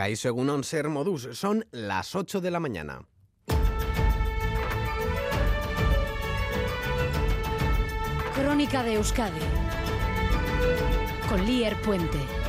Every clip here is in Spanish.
Caíso Egunon Ser Modus, son las 8 de la mañana. Crónica de Euskadi con Lier Puente.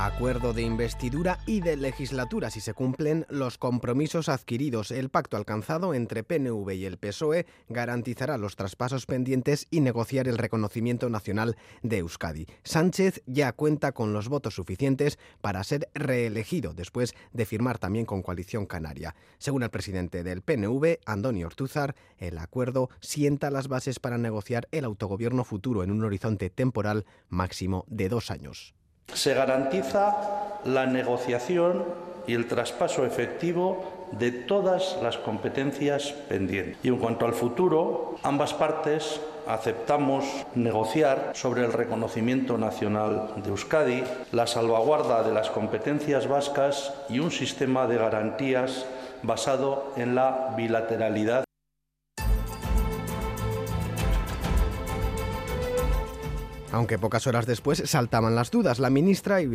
Acuerdo de investidura y de legislatura si se cumplen los compromisos adquiridos. El pacto alcanzado entre PNV y el PSOE garantizará los traspasos pendientes y negociar el reconocimiento nacional de Euskadi. Sánchez ya cuenta con los votos suficientes para ser reelegido después de firmar también con Coalición Canaria. Según el presidente del PNV, Andoni Ortúzar, el acuerdo sienta las bases para negociar el autogobierno futuro en un horizonte temporal máximo de dos años. Se garantiza la negociación y el traspaso efectivo de todas las competencias pendientes. Y en cuanto al futuro, ambas partes aceptamos negociar sobre el reconocimiento nacional de Euskadi, la salvaguarda de las competencias vascas y un sistema de garantías basado en la bilateralidad. Aunque pocas horas después saltaban las dudas, la ministra y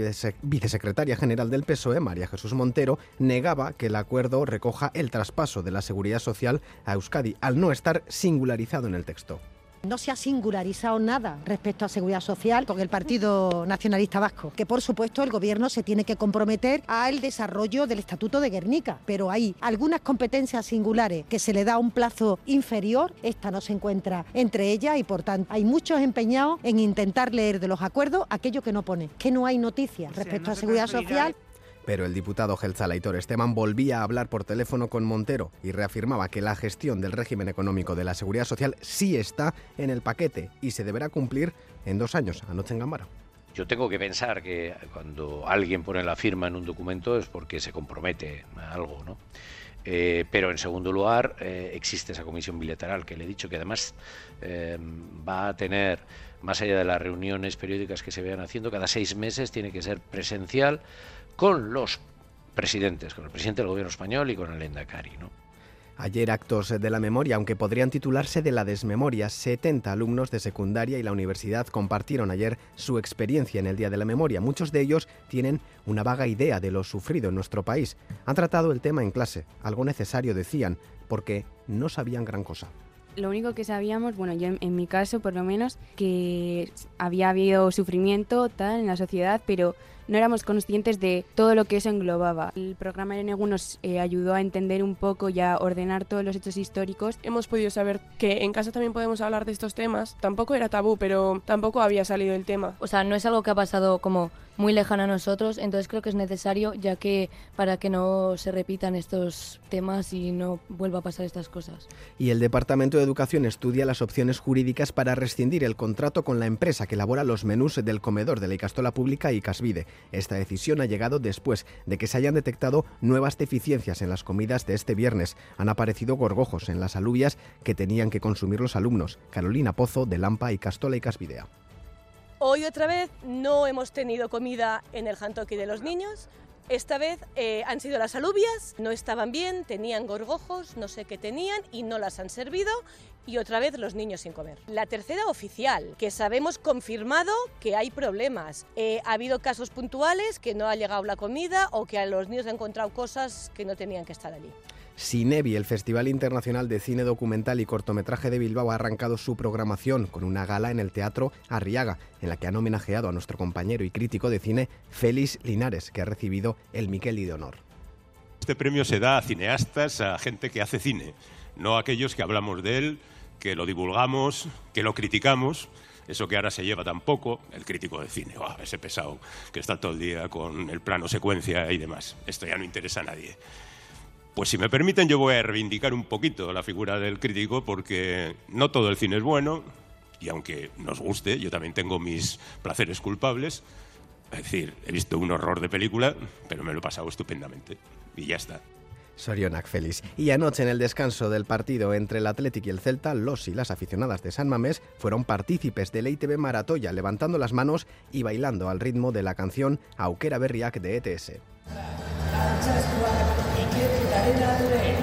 vicesecretaria general del PSOE, María Jesús Montero, negaba que el acuerdo recoja el traspaso de la seguridad social a Euskadi, al no estar singularizado en el texto. No se ha singularizado nada respecto a seguridad social con el Partido Nacionalista Vasco, que por supuesto el Gobierno se tiene que comprometer al desarrollo del Estatuto de Guernica, pero hay algunas competencias singulares que se le da un plazo inferior, esta no se encuentra entre ellas y por tanto hay muchos empeñados en intentar leer de los acuerdos aquello que no pone, que no hay noticias respecto a seguridad social. Pero el diputado Gelzalaitor Esteban volvía a hablar por teléfono con Montero y reafirmaba que la gestión del régimen económico de la seguridad social sí está en el paquete y se deberá cumplir en dos años, anoche en Gambara. Yo tengo que pensar que cuando alguien pone la firma en un documento es porque se compromete a algo, ¿no? Eh, pero en segundo lugar eh, existe esa comisión bilateral que le he dicho que además eh, va a tener, más allá de las reuniones periódicas que se vayan haciendo, cada seis meses tiene que ser presencial con los presidentes, con el presidente del gobierno español y con el Endacari. ¿no? Ayer actos de la memoria, aunque podrían titularse de la desmemoria. 70 alumnos de secundaria y la universidad compartieron ayer su experiencia en el Día de la Memoria. Muchos de ellos tienen una vaga idea de lo sufrido en nuestro país. Han tratado el tema en clase, algo necesario decían, porque no sabían gran cosa lo único que sabíamos, bueno, yo en, mi caso por lo menos, que había habido sufrimiento tal en la sociedad, pero no éramos conscientes de todo lo que eso englobaba. El programa Enegu nos eh, ayudó a entender un poco y a ordenar todos los hechos históricos. Hemos podido saber que en casa también podemos hablar de estos temas. Tampoco era tabú, pero tampoco había salido el tema. O sea, no es algo que ha pasado como muy lejano a nosotros, entonces creo que es necesario ya que para que no se repitan estos temas y no vuelva a pasar estas cosas. Y el Departamento de Educación estudia las opciones jurídicas para rescindir el contrato con la empresa que elabora los menús del comedor de la Icastola Pública y Casvide. Esta decisión ha llegado después de que se hayan detectado nuevas deficiencias en las comidas de este viernes. Han aparecido gorgojos en las alubias que tenían que consumir los alumnos. Carolina Pozo, de Lampa y Castola y Casvidea. Hoy otra vez no hemos tenido comida en el jantoki de los niños. Esta vez eh, han sido las alubias, no estaban bien, tenían gorgojos, no sé qué tenían y no las han servido y otra vez los niños sin comer. La tercera oficial, que sabemos confirmado que hay problemas. Eh, ha habido casos puntuales que no ha llegado la comida o que a los niños han encontrado cosas que no tenían que estar allí. Cinevi, el Festival Internacional de Cine Documental y Cortometraje de Bilbao, ha arrancado su programación con una gala en el Teatro Arriaga, en la que han homenajeado a nuestro compañero y crítico de cine Félix Linares, que ha recibido el Miquel de Honor. Este premio se da a cineastas, a gente que hace cine, no a aquellos que hablamos de él, que lo divulgamos, que lo criticamos. Eso que ahora se lleva tampoco, el crítico de cine, ese pesado que está todo el día con el plano secuencia y demás. Esto ya no interesa a nadie. Pues si me permiten, yo voy a reivindicar un poquito la figura del crítico porque no todo el cine es bueno y aunque nos guste, yo también tengo mis placeres culpables. Es decir, he visto un horror de película, pero me lo he pasado estupendamente y ya está. Sorionac feliz. Y anoche en el descanso del partido entre el Athletic y el Celta, los y las aficionadas de San Mamés fueron partícipes del ITB Maratoya, levantando las manos y bailando al ritmo de la canción Auquera Berriac de ETS. Saturday.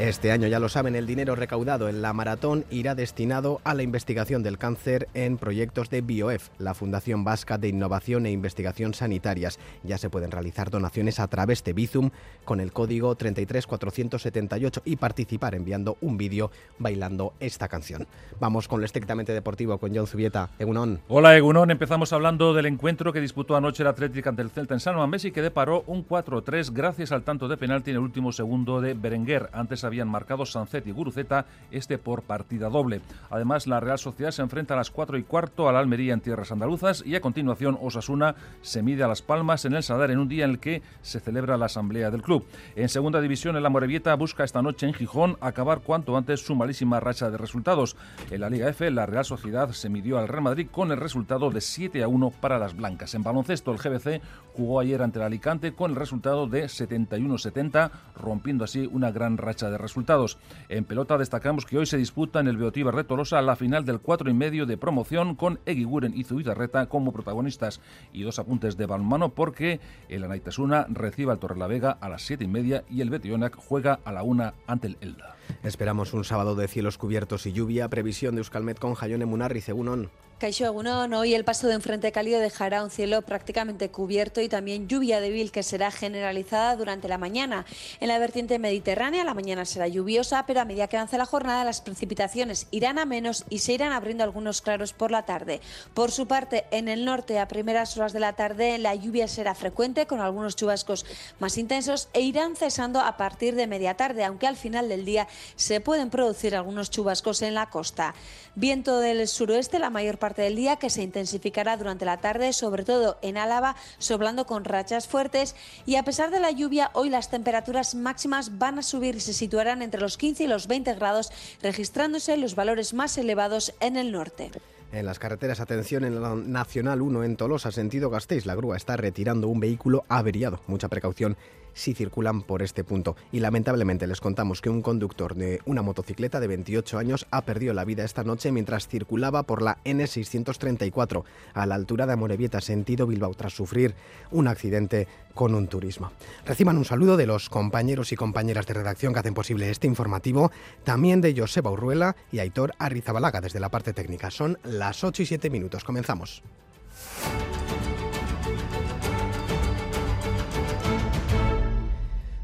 Este año, ya lo saben, el dinero recaudado en la maratón irá destinado a la investigación del cáncer en proyectos de BioEF, la Fundación Vasca de Innovación e Investigación Sanitarias. Ya se pueden realizar donaciones a través de Bizum con el código 33478 y participar enviando un vídeo bailando esta canción. Vamos con lo estrictamente deportivo con John Zubieta. Egunon. Hola Egunon, empezamos hablando del encuentro que disputó anoche el Atlético ante el Celta en San Mamés y que deparó un 4-3 gracias al tanto de penalti en el último segundo de Berenguer. Antes habían marcado Sancet y Guruceta, este por partida doble. Además, la Real Sociedad se enfrenta a las 4 y cuarto a la Almería en tierras andaluzas y a continuación Osasuna se mide a Las Palmas en el Sadar en un día en el que se celebra la asamblea del club. En segunda división, el Amorebieta busca esta noche en Gijón acabar cuanto antes su malísima racha de resultados. En la Liga F, la Real Sociedad se midió al Real Madrid con el resultado de 7 a 1 para las blancas. En baloncesto, el GBC jugó ayer ante el Alicante con el resultado de 71-70, rompiendo así una gran racha de resultados. En pelota destacamos que hoy se disputa en el Beotíbar de Tolosa la final del 4 y medio de promoción con Eguiguren y Zubizarreta como protagonistas. Y dos apuntes de balonmano porque el Anaitasuna recibe al Torrelavega a las 7 y media y el Betionac juega a la 1 ante el Elda. Esperamos un sábado de cielos cubiertos y lluvia. Previsión de Euskalmet con Jayone Munarri, Segunón. Caixo Agunón, hoy el paso de un frente cálido dejará un cielo prácticamente cubierto y también lluvia débil que será generalizada durante la mañana. En la vertiente mediterránea la mañana será lluviosa, pero a medida que avance la jornada las precipitaciones irán a menos y se irán abriendo algunos claros por la tarde. Por su parte, en el norte a primeras horas de la tarde la lluvia será frecuente con algunos chubascos más intensos e irán cesando a partir de media tarde, aunque al final del día se pueden producir algunos chubascos en la costa. Viento del suroeste la mayor parte del día que se intensificará durante la tarde, sobre todo en Álava, soplando con rachas fuertes y a pesar de la lluvia, hoy las temperaturas máximas van a subir y se situarán entre los 15 y los 20 grados, registrándose los valores más elevados en el norte. En las carreteras, atención en la Nacional 1 en Tolosa, sentido Gasteiz, la grúa está retirando un vehículo averiado. Mucha precaución si circulan por este punto. Y lamentablemente les contamos que un conductor de una motocicleta de 28 años ha perdido la vida esta noche mientras circulaba por la N634 a la altura de Amorebieta, sentido Bilbao, tras sufrir un accidente con un turismo. Reciban un saludo de los compañeros y compañeras de redacción que hacen posible este informativo, también de Joseba Urruela y Aitor Arrizabalaga desde la parte técnica. Son las 8 y 7 minutos. Comenzamos.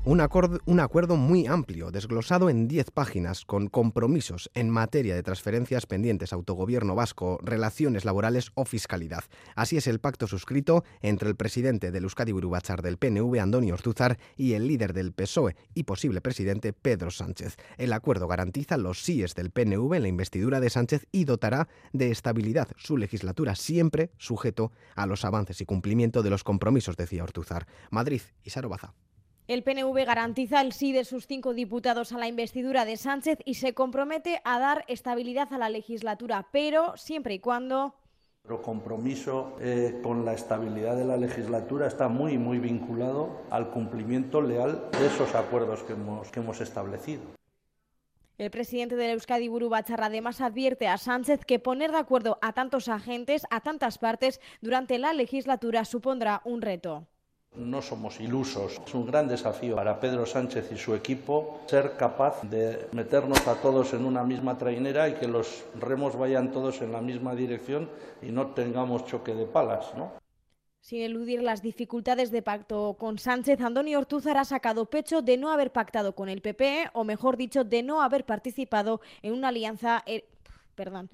Un, acuerdo, muy amplio, desglosado en 10 páginas, con compromisos en materia de transferencias pendientes, autogobierno vasco, relaciones laborales o fiscalidad. Así es el pacto suscrito entre el presidente del Euskadi Burubachar del PNV, Antonio Ortuzar, y el líder del PSOE y posible presidente, Pedro Sánchez. El acuerdo garantiza los síes del PNV en la investidura de Sánchez y dotará de estabilidad su legislatura, siempre sujeto a los avances y cumplimiento de los compromisos, decía Ortuzar. Madrid y Sarobaza. El PNV garantiza el sí de sus cinco diputados a la investidura de Sánchez y se compromete a dar estabilidad a la legislatura, pero siempre y cuando nuestro compromiso eh, con la estabilidad de la legislatura está muy, muy vinculado al cumplimiento leal de esos acuerdos que hemos, que hemos establecido. El presidente del Euskadi Buru además advierte a Sánchez que poner de acuerdo a tantos agentes, a tantas partes, durante la legislatura supondrá un reto. No somos ilusos. Es un gran desafío para Pedro Sánchez y su equipo ser capaz de meternos a todos en una misma trainera y que los remos vayan todos en la misma dirección y no tengamos choque de palas, ¿no? Sin eludir las dificultades de pacto con Sánchez, Antonio Ortúzar ha sacado pecho de no haber pactado con el PP, o mejor dicho, de no haber participado en una alianza. Eh, perdón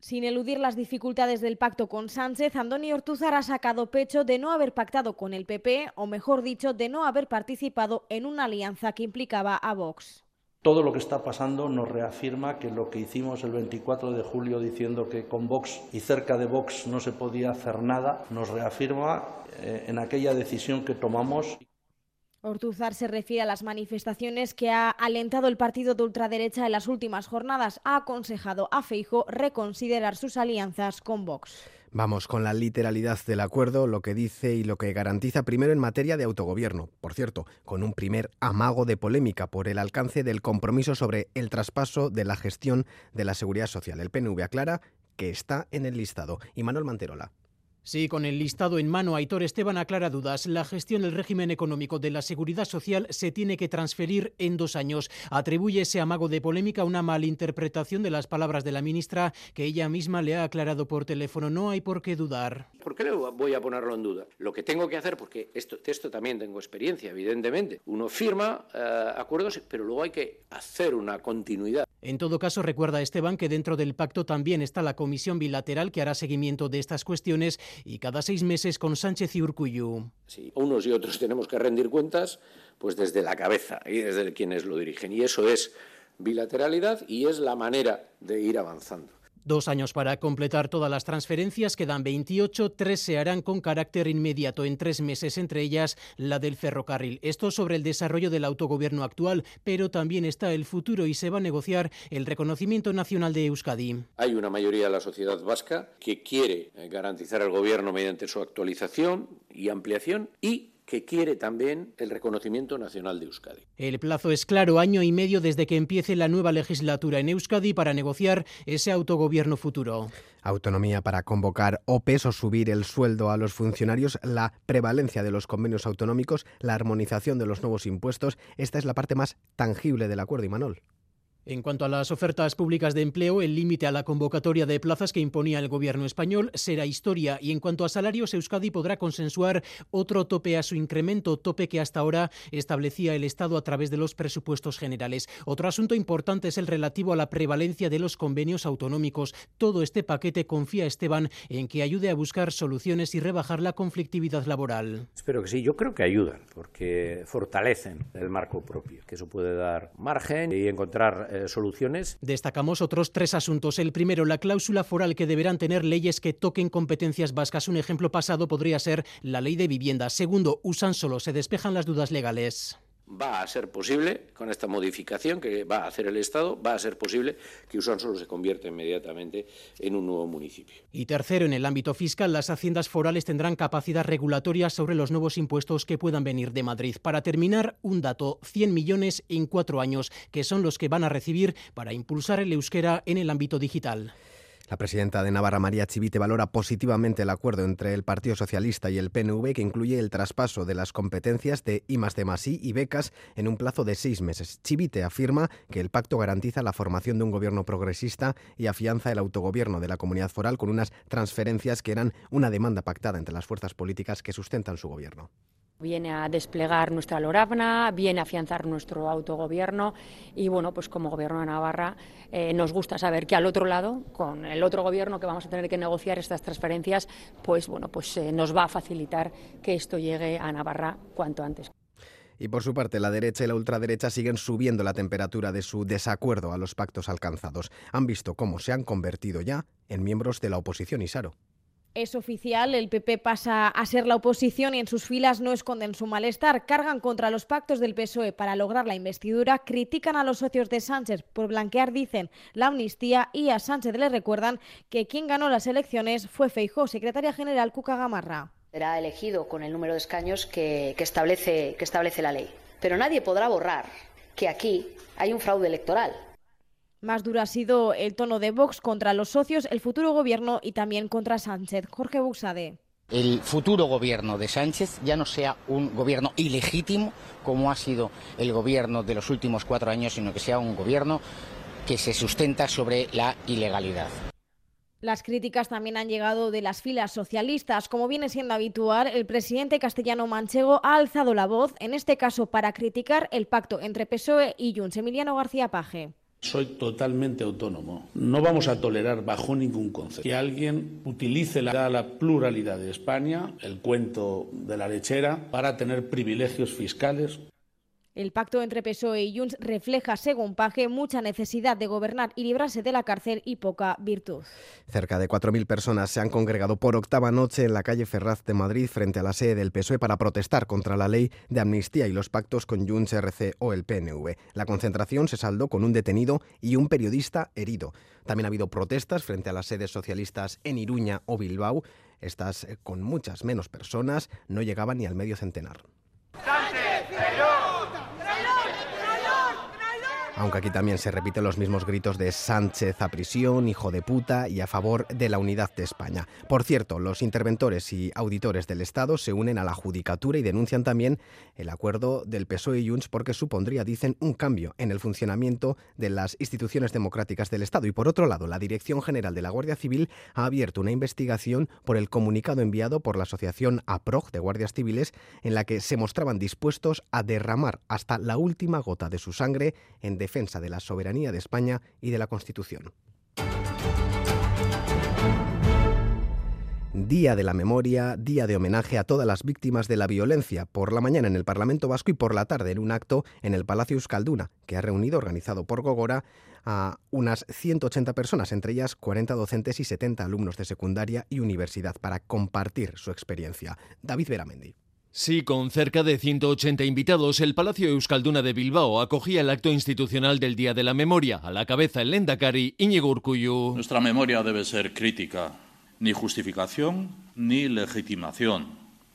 sin eludir las dificultades del pacto con Sánchez, Andoni Ortúzar ha sacado pecho de no haber pactado con el PP, o mejor dicho, de no haber participado en una alianza que implicaba a Vox. Todo lo que está pasando nos reafirma que lo que hicimos el 24 de julio diciendo que con Vox y cerca de Vox no se podía hacer nada, nos reafirma eh, en aquella decisión que tomamos. Ortuzar se refiere a las manifestaciones que ha alentado el partido de ultraderecha en las últimas jornadas. Ha aconsejado a Feijo reconsiderar sus alianzas con Vox. Vamos con la literalidad del acuerdo, lo que dice y lo que garantiza primero en materia de autogobierno. Por cierto, con un primer amago de polémica por el alcance del compromiso sobre el traspaso de la gestión de la seguridad social. El PNV aclara que está en el listado. Y Manuel Manterola. Sí, con el listado en mano, Aitor Esteban aclara dudas. La gestión del régimen económico de la seguridad social se tiene que transferir en dos años. Atribuye ese amago de polémica a una malinterpretación de las palabras de la ministra que ella misma le ha aclarado por teléfono. No hay por qué dudar. ¿Por qué le voy a ponerlo en duda? Lo que tengo que hacer, porque esto, esto también tengo experiencia, evidentemente. Uno firma eh, acuerdos, pero luego hay que hacer una continuidad. En todo caso, recuerda Esteban que dentro del pacto también está la comisión bilateral que hará seguimiento de estas cuestiones y cada seis meses con Sánchez y Urcuyu. Si unos y otros tenemos que rendir cuentas, pues desde la cabeza y desde quienes lo dirigen. Y eso es bilateralidad y es la manera de ir avanzando. Dos años para completar todas las transferencias, quedan 28, tres se harán con carácter inmediato en tres meses, entre ellas la del ferrocarril. Esto sobre el desarrollo del autogobierno actual, pero también está el futuro y se va a negociar el reconocimiento nacional de Euskadi. Hay una mayoría de la sociedad vasca que quiere garantizar el gobierno mediante su actualización y ampliación y que quiere también el reconocimiento nacional de Euskadi. El plazo es claro, año y medio desde que empiece la nueva legislatura en Euskadi para negociar ese autogobierno futuro. Autonomía para convocar OPEs o subir el sueldo a los funcionarios, la prevalencia de los convenios autonómicos, la armonización de los nuevos impuestos. Esta es la parte más tangible del acuerdo, Imanol. En cuanto a las ofertas públicas de empleo, el límite a la convocatoria de plazas que imponía el gobierno español será historia y en cuanto a salarios, Euskadi podrá consensuar otro tope a su incremento, tope que hasta ahora establecía el Estado a través de los presupuestos generales. Otro asunto importante es el relativo a la prevalencia de los convenios autonómicos. Todo este paquete confía Esteban en que ayude a buscar soluciones y rebajar la conflictividad laboral. Espero que sí, yo creo que ayudan porque fortalecen el marco propio, que eso puede dar margen y encontrar eh, soluciones. Destacamos otros tres asuntos. El primero, la cláusula foral que deberán tener leyes que toquen competencias vascas. Un ejemplo pasado podría ser la ley de vivienda. Segundo, usan solo, se despejan las dudas legales va a ser posible, con esta modificación que va a hacer el Estado, va a ser posible que Usansolo se convierta inmediatamente en un nuevo municipio. Y tercero, en el ámbito fiscal, las haciendas forales tendrán capacidad regulatoria sobre los nuevos impuestos que puedan venir de Madrid. Para terminar, un dato, 100 millones en cuatro años, que son los que van a recibir para impulsar el euskera en el ámbito digital. La presidenta de Navarra, María Chivite, valora positivamente el acuerdo entre el Partido Socialista y el PNV que incluye el traspaso de las competencias de I de y becas en un plazo de seis meses. Chivite afirma que el pacto garantiza la formación de un gobierno progresista y afianza el autogobierno de la comunidad foral con unas transferencias que eran una demanda pactada entre las fuerzas políticas que sustentan su gobierno. Viene a desplegar nuestra LORABNA, viene a afianzar nuestro autogobierno y bueno, pues como gobierno de Navarra eh, nos gusta saber que al otro lado, con el otro gobierno que vamos a tener que negociar estas transferencias, pues bueno, pues eh, nos va a facilitar que esto llegue a Navarra cuanto antes. Y por su parte, la derecha y la ultraderecha siguen subiendo la temperatura de su desacuerdo a los pactos alcanzados. Han visto cómo se han convertido ya en miembros de la oposición, Isaro es oficial, el PP pasa a ser la oposición y en sus filas no esconden su malestar, cargan contra los pactos del PSOE para lograr la investidura, critican a los socios de Sánchez por blanquear, dicen, la amnistía y a Sánchez le recuerdan que quien ganó las elecciones fue Feijó, secretaria general Cuca Gamarra. Será elegido con el número de escaños que, establece, que establece la ley. Pero nadie podrá borrar que aquí hay un fraude electoral más duro ha sido el tono de Vox contra los socios, el futuro gobierno y también contra Sánchez. Jorge Buxade. El futuro gobierno de Sánchez ya no sea un gobierno ilegítimo como ha sido el gobierno de los últimos cuatro años, sino que sea un gobierno que se sustenta sobre la ilegalidad. Las críticas también han llegado de las filas socialistas. Como viene siendo habitual, el presidente castellano manchego ha alzado la voz, en este caso para criticar el pacto entre PSOE y Junts. Emiliano García Paje. Soy totalmente autónomo. No vamos a tolerar bajo ningún concepto que alguien utilice la, pluralidad de España, el cuento de la lechera, para tener privilegios fiscales. El pacto entre PSOE y Junts refleja, según Paje, mucha necesidad de gobernar y librarse de la cárcel y poca virtud. Cerca de 4.000 personas se han congregado por octava noche en la calle Ferraz de Madrid frente a la sede del PSOE para protestar contra la ley de amnistía y los pactos con Junts, RC o el PNV. La concentración se saldó con un detenido y un periodista herido. También ha habido protestas frente a las sedes socialistas en Iruña o Bilbao. Estas, eh, con muchas menos personas, no llegaban ni al medio centenar. Aunque aquí también se repiten los mismos gritos de Sánchez a prisión, hijo de puta y a favor de la unidad de España. Por cierto, los interventores y auditores del Estado se unen a la judicatura y denuncian también el acuerdo del PSOE y Junts porque supondría, dicen, un cambio en el funcionamiento de las instituciones democráticas del Estado. Y por otro lado, la Dirección General de la Guardia Civil ha abierto una investigación por el comunicado enviado por la Asociación APROG de Guardias Civiles en la que se mostraban dispuestos a derramar hasta la última gota de su sangre en defensa de la soberanía de España y de la Constitución. Día de la Memoria, día de homenaje a todas las víctimas de la violencia, por la mañana en el Parlamento Vasco y por la tarde en un acto en el Palacio Euskalduna, que ha reunido, organizado por Gogora, a unas 180 personas, entre ellas 40 docentes y 70 alumnos de secundaria y universidad, para compartir su experiencia. David Beramendi. Sí, con cerca de 180 invitados, el Palacio Euskalduna de Bilbao acogía el acto institucional del Día de la Memoria. A la cabeza el Lendakari Íñigo Urcuyu. Nuestra memoria debe ser crítica, ni justificación ni legitimación.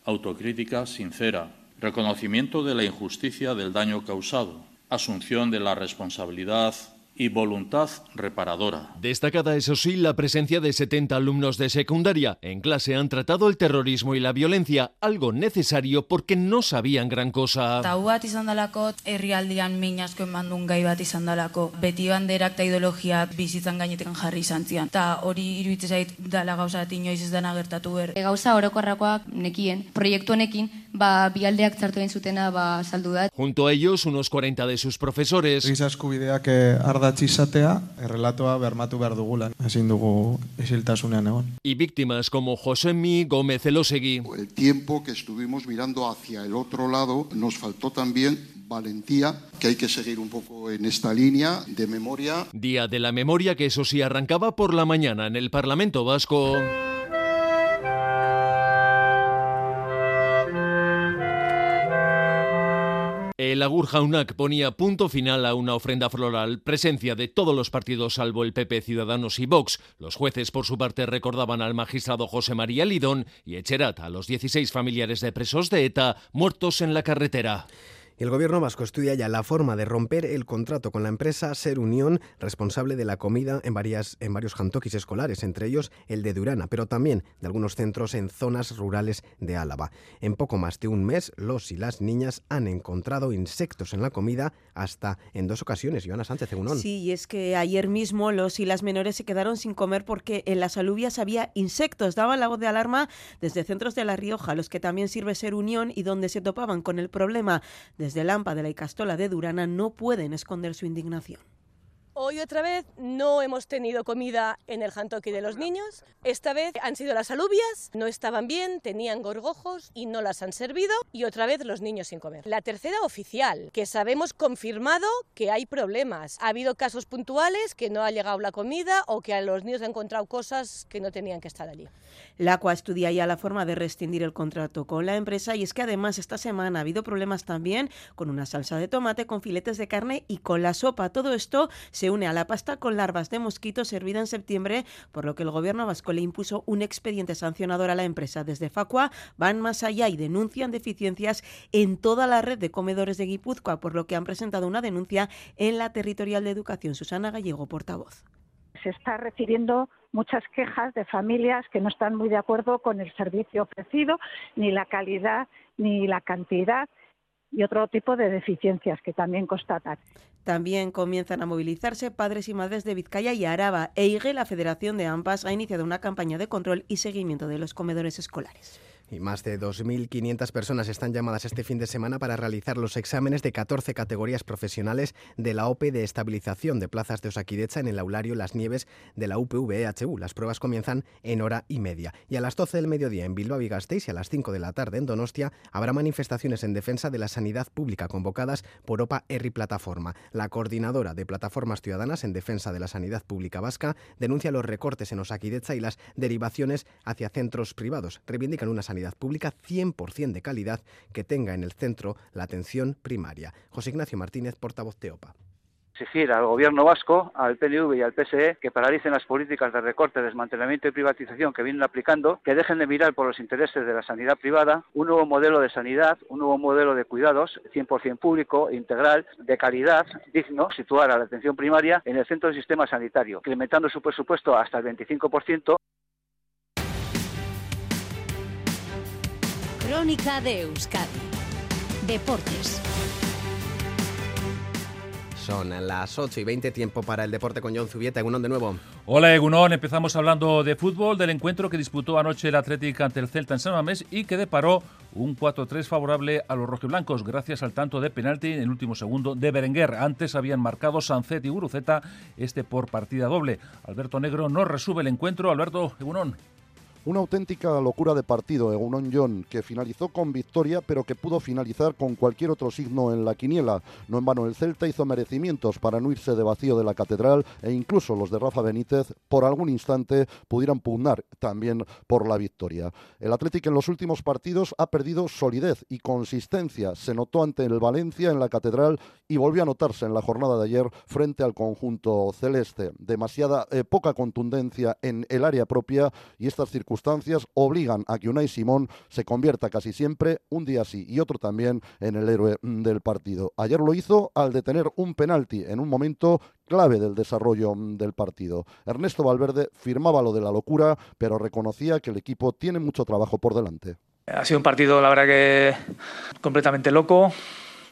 Autocrítica sincera, reconocimiento de la injusticia del daño causado, asunción de la responsabilidad y voluntad reparadora. Destacada, eso sí, la presencia de 70 alumnos de secundaria. En clase han tratado el terrorismo y la violencia, algo necesario porque no sabían gran cosa. Tau bat izan dalako, herrialdian min asko eman duen gai bat izan dalako. Beti banderak eta ideologia bizitzan gainetekan jarri izan zian. Ta hori iruditzen zait dala gauza bat inoiz ez dena gertatu ber. Gauza orokorrakoak nekien, proiektu honekin, ba, bialdeak txartu zutena ba, saldu da. Junto a ellos, unos 40 de sus profesores. Giza eskubideak eh, ardatz izatea, errelatoa bermatu behar dugula. Ezin dugu isiltasunean egon. Y víctimas como Josemi Gómez Elosegui. El tiempo que estuvimos mirando hacia el otro lado, nos faltó también valentía, que hay que seguir un poco en esta línea de memoria. Día de la memoria que eso sí arrancaba por la mañana en el Parlamento Vasco. Agur Jaunak ponía punto final a una ofrenda floral, presencia de todos los partidos salvo el PP, Ciudadanos y Vox. Los jueces, por su parte, recordaban al magistrado José María Lidón y Echerat a los 16 familiares de presos de ETA muertos en la carretera. El gobierno vasco estudia ya la forma de romper el contrato con la empresa Ser Unión, responsable de la comida en, varias, en varios jantokis escolares, entre ellos el de Durana, pero también de algunos centros en zonas rurales de Álava. En poco más de un mes, los y las niñas han encontrado insectos en la comida hasta en dos ocasiones. Joana Sánchez, Egunon. Sí, y es que ayer mismo los y las menores se quedaron sin comer porque en las alubias había insectos. Daban la voz de alarma desde centros de La Rioja, los que también sirve Ser Unión y donde se topaban con el problema desde Lampa de la Icastola de Durana no pueden esconder su indignación. Hoy otra vez no hemos tenido comida en el jantoki de los niños. Esta vez han sido las alubias, no estaban bien, tenían gorgojos y no las han servido. Y otra vez los niños sin comer. La tercera oficial, que sabemos confirmado que hay problemas. Ha habido casos puntuales que no ha llegado la comida o que a los niños han encontrado cosas que no tenían que estar allí. La ACUA estudia ya la forma de rescindir el contrato con la empresa y es que además esta semana ha habido problemas también con una salsa de tomate, con filetes de carne y con la sopa. Todo esto une a la pasta con larvas de mosquito servida en septiembre, por lo que el gobierno vasco le impuso un expediente sancionador a la empresa. Desde Facua van más allá y denuncian deficiencias en toda la red de comedores de Guipúzcoa, por lo que han presentado una denuncia en la territorial de educación. Susana Gallego, portavoz se está recibiendo muchas quejas de familias que no están muy de acuerdo con el servicio ofrecido, ni la calidad, ni la cantidad y otro tipo de deficiencias que también constatan. También comienzan a movilizarse padres y madres de Vizcaya y Araba. EIGE, la Federación de AMPAS, ha iniciado una campaña de control y seguimiento de los comedores escolares. Y más de 2.500 personas están llamadas este fin de semana para realizar los exámenes de 14 categorías profesionales de la OPE de estabilización de plazas de Osakidecha en el aulario Las Nieves de la UPV-EHU. Las pruebas comienzan en hora y media. Y a las 12 del mediodía en Bilbao y Gasteiz y a las 5 de la tarde en Donostia habrá manifestaciones en defensa de la sanidad pública convocadas por OPA ERRI Plataforma. La coordinadora de Plataformas Ciudadanas en defensa de la sanidad pública vasca denuncia los recortes en Osakidecha y las derivaciones hacia centros privados. Reivindican una sanidad pública 100% de calidad que tenga en el centro la atención primaria. José Ignacio Martínez, portavoz de OPA. exigir al gobierno vasco, al PNV y al PSE que paralicen las políticas de recorte, desmantelamiento y privatización que vienen aplicando, que dejen de mirar por los intereses de la sanidad privada, un nuevo modelo de sanidad, un nuevo modelo de cuidados 100% público, integral, de calidad, digno, situar a la atención primaria en el centro del sistema sanitario, incrementando su presupuesto hasta el 25%. Crónica de Euskadi. Deportes. Son las 8 y 20, tiempo para el deporte con John Zubieta. Egunon de nuevo. Hola Egunon, empezamos hablando de fútbol, del encuentro que disputó anoche el Atlético ante el Celta en San Mamés y que deparó un 4-3 favorable a los rojiblancos gracias al tanto de penalti en el último segundo de Berenguer. Antes habían marcado Sancet y Guruceta, este por partida doble. Alberto Negro no resube el encuentro. Alberto Egunon. Una auténtica locura de partido en un John, que finalizó con victoria, pero que pudo finalizar con cualquier otro signo en la quiniela. No en vano el Celta hizo merecimientos para no irse de vacío de la catedral e incluso los de Rafa Benítez por algún instante pudieran pugnar también por la victoria. El Atlético en los últimos partidos ha perdido solidez y consistencia. Se notó ante el Valencia en la catedral y volvió a notarse en la jornada de ayer frente al conjunto celeste. Demasiada eh, poca contundencia en el área propia y estas circunstancias circunstancias obligan a que Unai Simón se convierta casi siempre, un día sí y otro también, en el héroe mm, del partido. Ayer lo hizo al detener un penalti en un momento clave del desarrollo mm, del partido. Ernesto Valverde firmaba lo de la locura, pero reconocía que el equipo tiene mucho trabajo por delante. Ha sido un partido, la verdad que completamente loco.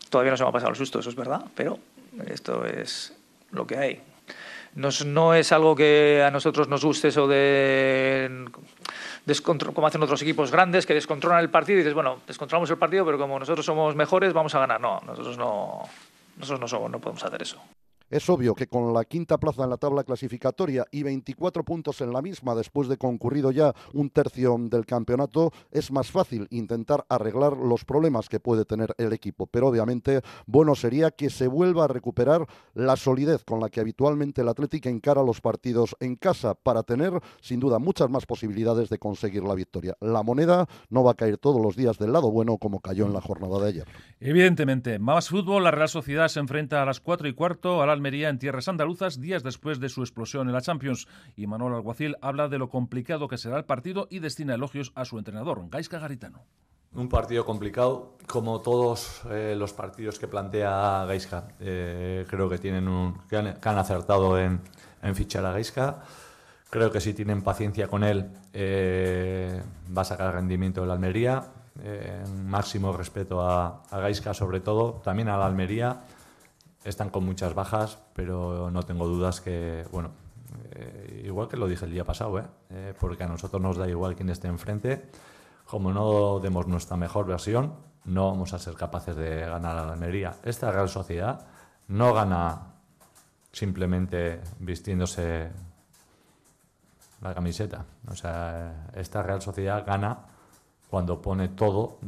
Todavía no se me ha pasado el susto, eso es verdad, pero esto es lo que hay. No, no es algo que a nosotros nos guste eso de como hacen otros equipos grandes que descontrolan el partido y dices, bueno, descontrolamos el partido, pero como nosotros somos mejores, vamos a ganar. No, nosotros no, nosotros no, somos, no podemos hacer eso. Es obvio que con la quinta plaza en la tabla clasificatoria y 24 puntos en la misma después de concurrido ya un tercio del campeonato, es más fácil intentar arreglar los problemas que puede tener el equipo. Pero obviamente bueno sería que se vuelva a recuperar la solidez con la que habitualmente el Atlético encara los partidos en casa para tener sin duda muchas más posibilidades de conseguir la victoria. La moneda no va a caer todos los días del lado bueno como cayó en la jornada de ayer. Evidentemente, más fútbol, la Real Sociedad se enfrenta a las 4 y cuarto a la Almería en tierras andaluzas días después de su explosión en la Champions. Y Manuel Alguacil habla de lo complicado que será el partido y destina elogios a su entrenador, Gaisca Garitano. Un partido complicado, como todos eh, los partidos que plantea Gaisca. Eh, creo que, tienen un, que han, acertado en, fichar a Gaisca. Creo que si tienen paciencia con él, eh, va a sacar rendimiento de la Almería. máximo respeto a, a Gaisca, sobre todo, también a la Almería están con muchas bajas, pero no tengo dudas que, bueno, eh, igual que lo dije el día pasado, ¿eh? ¿eh? porque a nosotros nos da igual quién esté enfrente, como no demos nuestra mejor versión, no vamos a ser capaces de ganar la Almería. Esta Real Sociedad no gana simplemente vistiéndose la camiseta. O sea, esta Real Sociedad gana cuando pone todo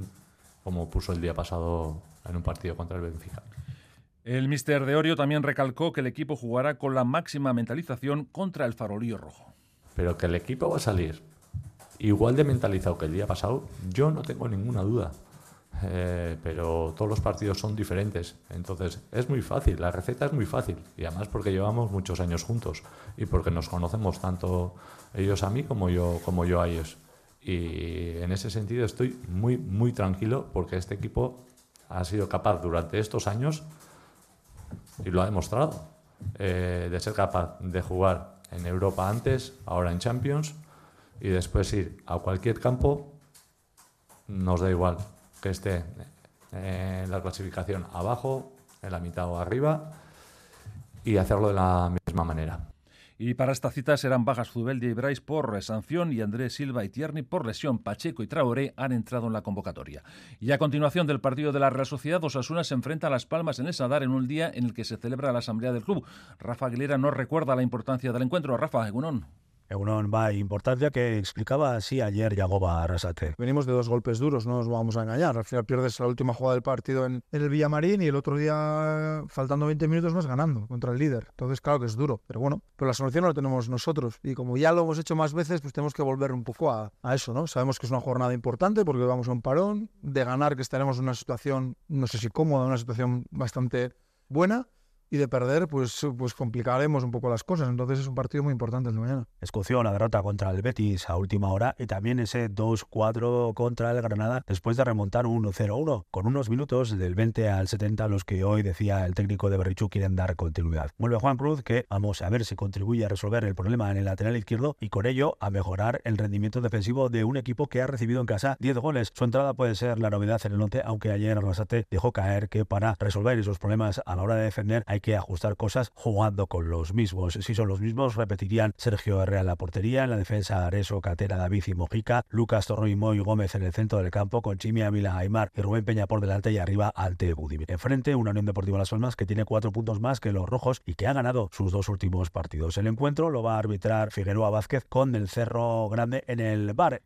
como puso el día pasado en un partido contra el Benfica. El mister de Orio también recalcó que el equipo jugará con la máxima mentalización contra el farolillo rojo. Pero que el equipo va a salir igual de mentalizado que el día pasado, yo no tengo ninguna duda. Eh, pero todos los partidos son diferentes. Entonces es muy fácil, la receta es muy fácil. Y además porque llevamos muchos años juntos y porque nos conocemos tanto ellos a mí como yo, como yo a ellos. Y en ese sentido estoy muy, muy tranquilo porque este equipo ha sido capaz durante estos años y lo ha demostrado, eh, de ser capaz de jugar en Europa antes, ahora en Champions, y después ir a cualquier campo, nos da igual que esté en la clasificación abajo, en la mitad o arriba, y hacerlo de la misma manera. Y para esta cita serán bajas Zubeldia y Bryce por sanción y Andrés Silva y Tierney por lesión. Pacheco y Traoré han entrado en la convocatoria. Y a continuación del partido de la Real Sociedad, Osasuna se enfrenta a Las Palmas en el Sadar en un día en el que se celebra la asamblea del club. Rafa Aguilera no recuerda la importancia del encuentro. Rafa, Egunon. Egunon, va, importancia que explicaba así ayer Yagoba Arrasate. Venimos de dos golpes duros, no nos vamos a engañar. Al final pierdes la última jugada del partido en, el Villamarín y el otro día, faltando 20 minutos, vas ganando contra el líder. Entonces, claro que es duro, pero bueno, pero la solución no la tenemos nosotros. Y como ya lo hemos hecho más veces, pues tenemos que volver un poco a eso, ¿no? Sabemos que es una jornada importante porque vamos a un parón, de ganar que estaremos en una situación, no sé si cómoda, una situación bastante buena y de perder, pues, pues complicaremos un poco las cosas. Entonces es un partido muy importante el de mañana. Escoció la derrota contra el Betis a última hora y también ese 2-4 contra el Granada después de remontar un 0-1 con unos minutos del 20 al 70 los que hoy decía el técnico de Berrichú quieren dar continuidad. Vuelve Juan Cruz que vamos a ver si contribuye a resolver el problema en el lateral izquierdo y con ello a mejorar el rendimiento defensivo de un equipo que ha recibido en casa 10 goles. Su entrada puede ser la novedad en el 11, aunque ayer Arrasate dejó caer que para resolver esos problemas a la hora de defender hay que ajustar cosas jugando con los mismos. Si son los mismos, repetirían Sergio Herrera en la portería, en la defensa Areso, Catera, David y Mojica, Lucas Torro y Gómez en el centro del campo, con Chimi Ávila, Aymar y Rubén Peña por delante y arriba Alte Budimir. Enfrente, una Unión Deportiva Las Palmas que tiene cuatro puntos más que los rojos y que ha ganado sus dos últimos partidos. El encuentro lo va a arbitrar Figueroa Vázquez con el Cerro Grande en el bar.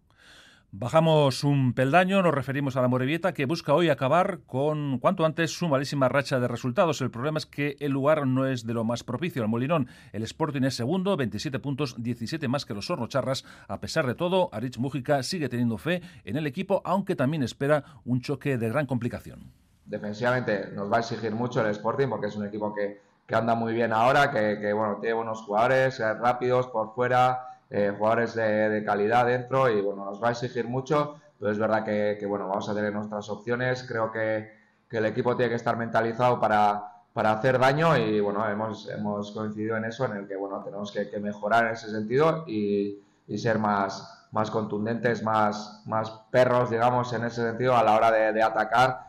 Bajamos un peldaño, nos referimos a la Morevieta que busca hoy acabar con cuanto antes su malísima racha de resultados. El problema es que el lugar no es de lo más propicio. El Molinón, el Sporting es segundo, 27 puntos, 17 más que los Hornocharras. A pesar de todo, Arich Mújica sigue teniendo fe en el equipo, aunque también espera un choque de gran complicación. Defensivamente nos va a exigir mucho el Sporting porque es un equipo que, anda muy bien ahora, que, que bueno, tiene buenos jugadores, eh, rápidos por fuera eh, jugadores de, calidad dentro y bueno, nos va a exigir mucho, pero es verdad que, bueno, vamos a tener nuestras opciones, creo que, el equipo tiene que estar mentalizado para, para hacer daño y bueno, hemos, hemos coincidido en eso, en el que bueno, tenemos que, mejorar en ese sentido y, ser más, más contundentes, más, más perros, digamos, en ese sentido a la hora de atacar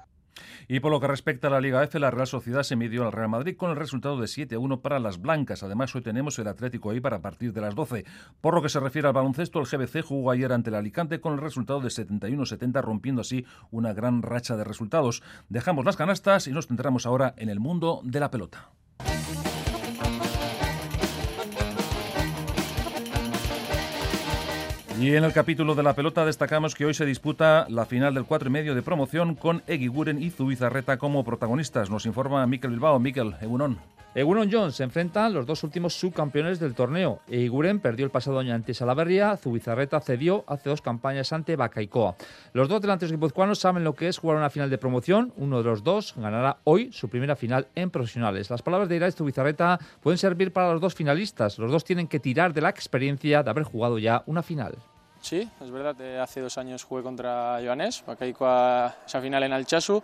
y por lo que respecta a la Liga F, la Real Sociedad se midió al Real Madrid con el resultado de 7-1 para las blancas. Además, hoy tenemos el Atlético ahí para partir de las 12. Por lo que se refiere al baloncesto, el GBC jugó ayer ante el Alicante con el resultado de 71-70, rompiendo así una gran racha de resultados. Dejamos las canastas y nos centramos ahora en el mundo de la pelota. Y en el capítulo de la pelota destacamos que hoy se disputa la final del 4 y medio de promoción con Eguiguren y Zubizarreta como protagonistas. Nos informa Miquel Bilbao. Miquel, Egunon. Egunon Jones se enfrentan los dos últimos subcampeones del torneo. Eguiguren perdió el pasado año ante Salaverria, Zubizarreta cedió hace dos campañas ante Bacaicoa. Los dos delanteros guipuzcoanos saben lo que es jugar una final de promoción. Uno de los dos ganará hoy su primera final en profesionales. Las palabras de Irais Zubizarreta pueden servir para los dos finalistas. Los dos tienen que tirar de la experiencia de haber jugado ya una final. Sí, es verdad, hace dos años jugué contra Joanes, a esa final en Alchazu.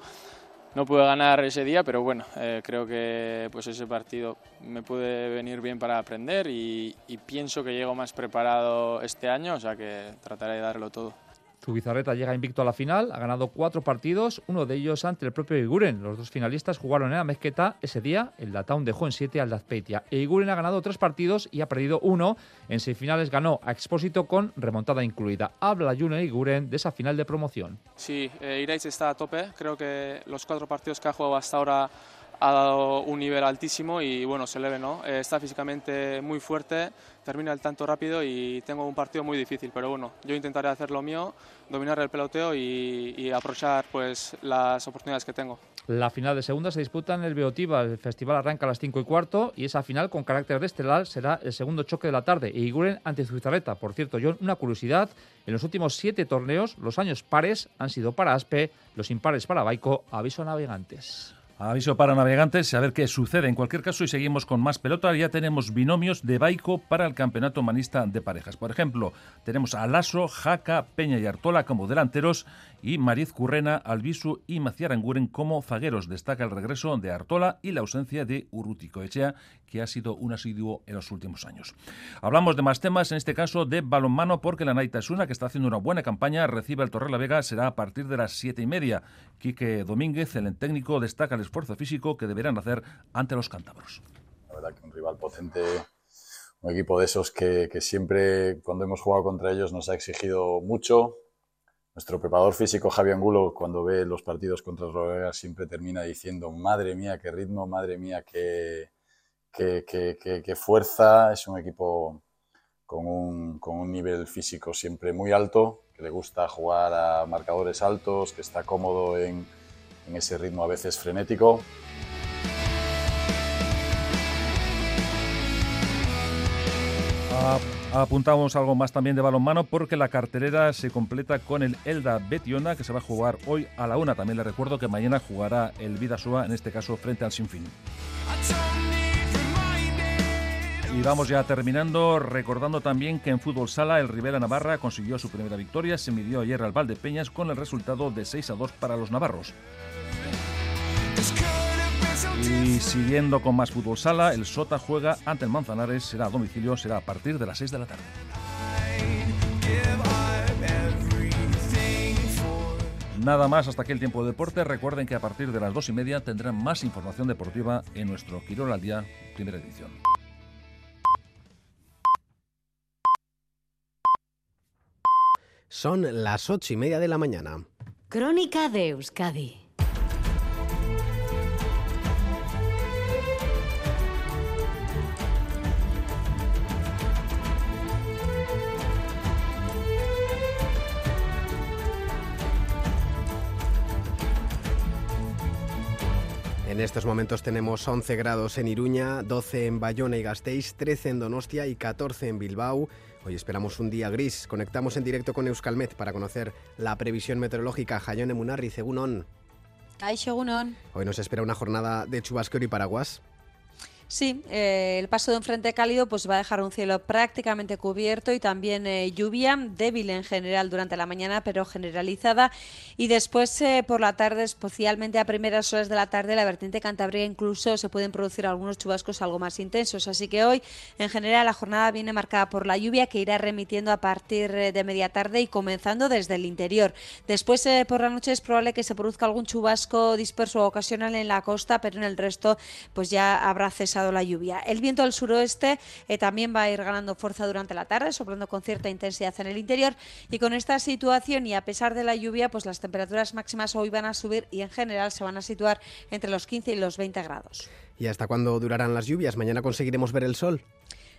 No pude ganar ese día, pero bueno, eh, creo que pues ese partido me puede venir bien para aprender y pienso que llego más preparado este año, o sea que trataré de darlo todo. Zubizarreta llega invicto a la final, ha ganado cuatro partidos, uno de ellos ante el propio Iguren. Los dos finalistas jugaron en la mezqueta ese día, el Datown dejó en siete al Dazpeitia. E Iguren ha ganado tres partidos y ha perdido uno. En semifinales ganó a Expósito con remontada incluida. Habla Juno Iguren de esa final de promoción. Sí, eh, está a tope. Creo que los cuatro partidos que ha jugado hasta ahora ha dado un nivel altísimo y bueno, se le ve, ¿no? Eh, está físicamente muy fuerte, termina el tanto rápido y tengo un partido muy difícil, pero bueno, yo intentaré hacer lo mío, dominar el peloteo y, aprovechar pues las oportunidades que tengo. La final de segunda se disputa en el Beotiva. El festival arranca a las 5 y cuarto y esa final con carácter de estelar será el segundo choque de la tarde. E Iguren ante Zuzarreta. Por cierto, John, una curiosidad: en los últimos siete torneos, los años pares han sido para Aspe, los impares para Baico. Aviso a navegantes. Aviso para navegantes, a ver qué sucede. En cualquier caso, y seguimos con más pelota, ya tenemos binomios de Baico para el campeonato manista de parejas. Por ejemplo, tenemos a Lasso, Jaca, Peña y Artola como delanteros y Mariz Currena, Albisu y Maciaranguren como zagueros. Destaca el regreso de Artola y la ausencia de Urrutico Echea, que ha sido un asiduo en los últimos años. Hablamos de más temas, en este caso de balonmano, porque la Naita Suna, que está haciendo una buena campaña, recibe el Torre la Vega, será a partir de las siete y media. Quique Domínguez, el técnico, destaca el esfuerzo físico que deberán hacer ante los cántabros. La verdad que un rival potente, un equipo de esos que siempre cuando hemos jugado contra ellos nos ha exigido mucho, nuestro preparador físico, Javi Angulo, cuando ve los partidos contra los siempre termina diciendo, madre mía, qué ritmo, madre mía, qué, qué, fuerza. Es un equipo con un, con un, nivel físico siempre muy alto, que le gusta jugar a marcadores altos, que está cómodo en, en ese ritmo a veces frenético. Ah, Apuntamos algo más también de balonmano porque la cartelera se completa con el Elda Betiona que se va a jugar hoy a la una. También le recuerdo que mañana jugará el Vidasoa, en este caso frente al Sinfín. Y vamos ya terminando, recordando también que en fútbol sala el Rivera Navarra consiguió su primera victoria, se midió ayer al Valdepeñas con el resultado de 6 a 2 para los navarros. Y siguiendo con más fútbol sala, el Sota juega ante el Manzanares, será a domicilio, será a partir de las 6 de la tarde. Nada más hasta aquí el tiempo de deporte. Recuerden que a partir de las dos y media tendrán más información deportiva en nuestro Quirol al Día, primera edición. Son las ocho y media de la mañana. Crónica de Euskadi. En estos momentos tenemos 11 grados en Iruña, 12 en Bayona y Gasteiz, 13 en Donostia y 14 en Bilbao. Hoy esperamos un día gris. Conectamos en directo con Euskalmet para conocer la previsión meteorológica. Jayone Munarri, Segunon. Hoy nos espera una jornada de chubasquero y paraguas. Sí, eh, el paso de un frente cálido pues va a dejar un cielo prácticamente cubierto y también eh, lluvia débil en general durante la mañana, pero generalizada. Y después eh, por la tarde, especialmente a primeras horas de la tarde, la vertiente cantabria incluso se pueden producir algunos chubascos algo más intensos. Así que hoy, en general, la jornada viene marcada por la lluvia que irá remitiendo a partir de media tarde y comenzando desde el interior. Después por la noche es probable que se produzca algún chubasco disperso o ocasional en la costa, pero en el resto pues ya habrá cesado la lluvia. El viento del suroeste eh, también va a ir ganando fuerza durante la tarde, soplando con cierta intensidad en el interior. Y con esta situación y a pesar de la lluvia, pues las temperaturas máximas hoy van a subir y en general se van a situar entre los 15 y los 20 grados. ¿Y hasta cuándo durarán las lluvias? ¿Mañana conseguiremos ver el sol?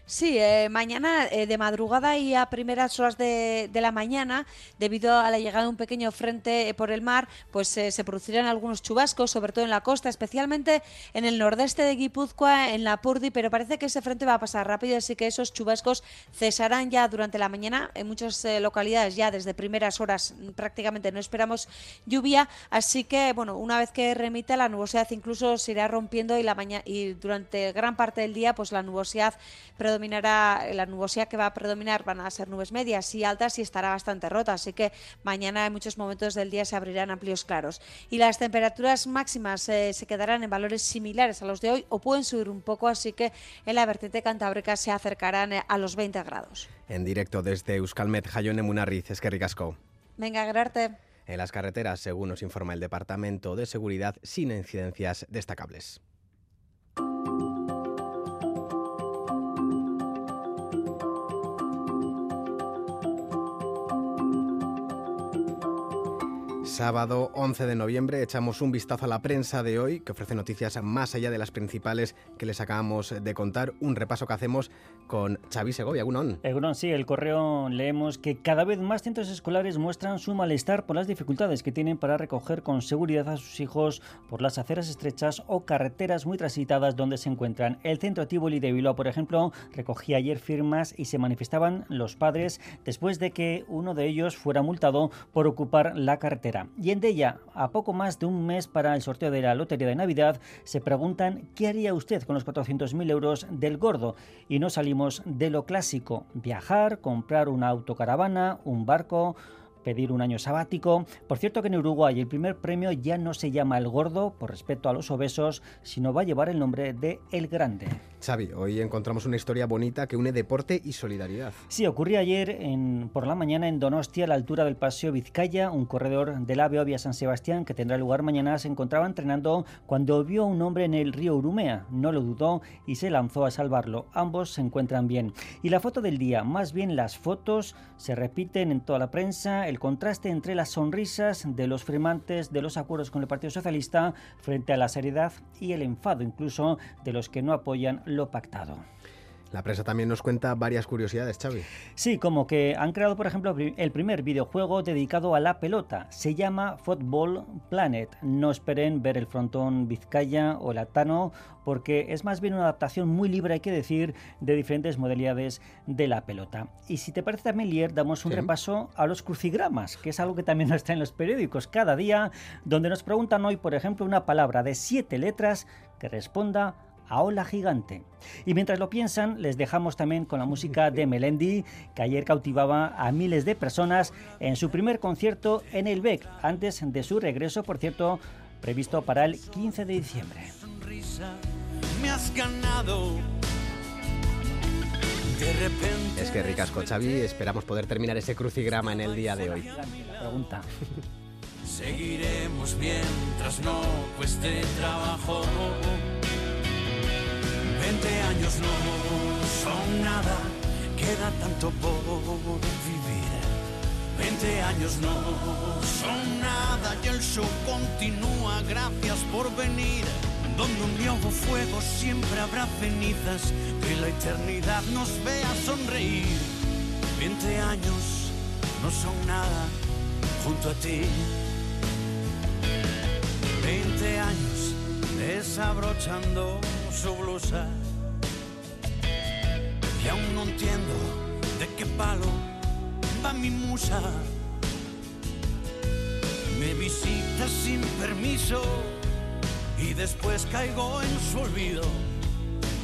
Sí, eh, mañana eh, de madrugada y a primeras horas de, la mañana, debido a la llegada de un pequeño frente eh, por el mar, pues se producirán algunos chubascos, sobre todo en la costa, especialmente en el nordeste de Guipúzcoa, en la Purdi, pero parece que ese frente va a pasar rápido, así que esos chubascos cesarán ya durante la mañana. En muchas localidades ya desde primeras horas mm, prácticamente no esperamos lluvia, así que bueno, una vez que remita la nubosidad incluso se irá rompiendo y la y durante gran parte del día pues la nubosidad predominará, la nubosidad que va a predominar van a ser nubes medias y altas y estará bastante rota, así que mañana en muchos momentos del día se abrirán amplios claros. Y las temperaturas máximas eh, se quedarán en valores similares a los de hoy o pueden subir un poco, así que en la vertiente cantábrica se acercarán eh, a los 20 grados. En directo desde Euskalmet, Jayone Munarriz, es que ricasco. Venga, grarte. En las carreteras, según nos informa el Departamento de Seguridad, sin incidencias destacables. Sábado 11 de noviembre echamos un vistazo a la prensa de hoy que ofrece noticias más allá de las principales que les acabamos de contar. Un repaso que hacemos con Xavi Segovia. Egunon. Egunon, sí, el correo leemos que cada vez más centros escolares muestran su malestar por las dificultades que tienen para recoger con seguridad a sus hijos por las aceras estrechas o carreteras muy transitadas donde se encuentran. El centro Tivoli de Bilbao, por ejemplo, recogía ayer firmas y se manifestaban los padres después de que uno de ellos fuera multado por ocupar la carretera. Y en ella, a poco más de un mes para el sorteo de la Lotería de Navidad, se preguntan qué haría usted con los 400.000 euros del gordo. Y no salimos de lo clásico, viajar, comprar una autocaravana, un barco pedir un año sabático. Por cierto que en Uruguay el primer premio ya no se llama El Gordo por respeto a los obesos, sino va a llevar el nombre de El Grande. Xavi, hoy encontramos una historia bonita que une deporte y solidaridad. Sí, ocurrió ayer en, por la mañana en Donostia, a la altura del Paseo Vizcaya, un corredor del AVE Vía San Sebastián que tendrá lugar mañana, se encontraba entrenando cuando vio a un hombre en el río Urumea. No lo dudó y se lanzó a salvarlo. Ambos se encuentran bien. Y la foto del día, más bien las fotos, se repiten en toda la prensa el contraste entre las sonrisas de los firmantes de los acuerdos con el Partido Socialista frente a la seriedad y el enfado incluso de los que no apoyan lo pactado. La prensa también nos cuenta varias curiosidades, Xavi. Sí, como que han creado, por ejemplo, el primer videojuego dedicado a la pelota. Se llama Football Planet. No esperen ver el frontón Vizcaya o el Atano, porque es más bien una adaptación muy libre, hay que decir, de diferentes modalidades de la pelota. Y si te parece también, Lier, damos un repaso a los crucigramas, que es algo que también nos está en los periódicos cada día, donde nos preguntan hoy, por ejemplo, una palabra de siete letras que responda a Ola Gigante. Y mientras lo piensan, les dejamos también con la música de Melendi, que ayer cautivaba a miles de personas en su primer concierto en el BEC, antes de su regreso, por cierto, previsto para el 15 de diciembre. Me has ganado. De repente Es que ricasco, Xavi. Esperamos poder terminar ese crucigrama en el día de hoy. Pregunta. Seguiremos mientras no cueste trabajo. 20 años no son nada, queda tanto por vivir. 20 años no son nada y el show continúa, gracias por venir. Donde un día fuego siempre habrá cenizas, que la eternidad nos vea sonreír. 20 años no son nada junto a ti. 20 años desabrochando su blusa. Y aún no entiendo de qué palo va mi musa. Me visita sin permiso y después caigo en su olvido.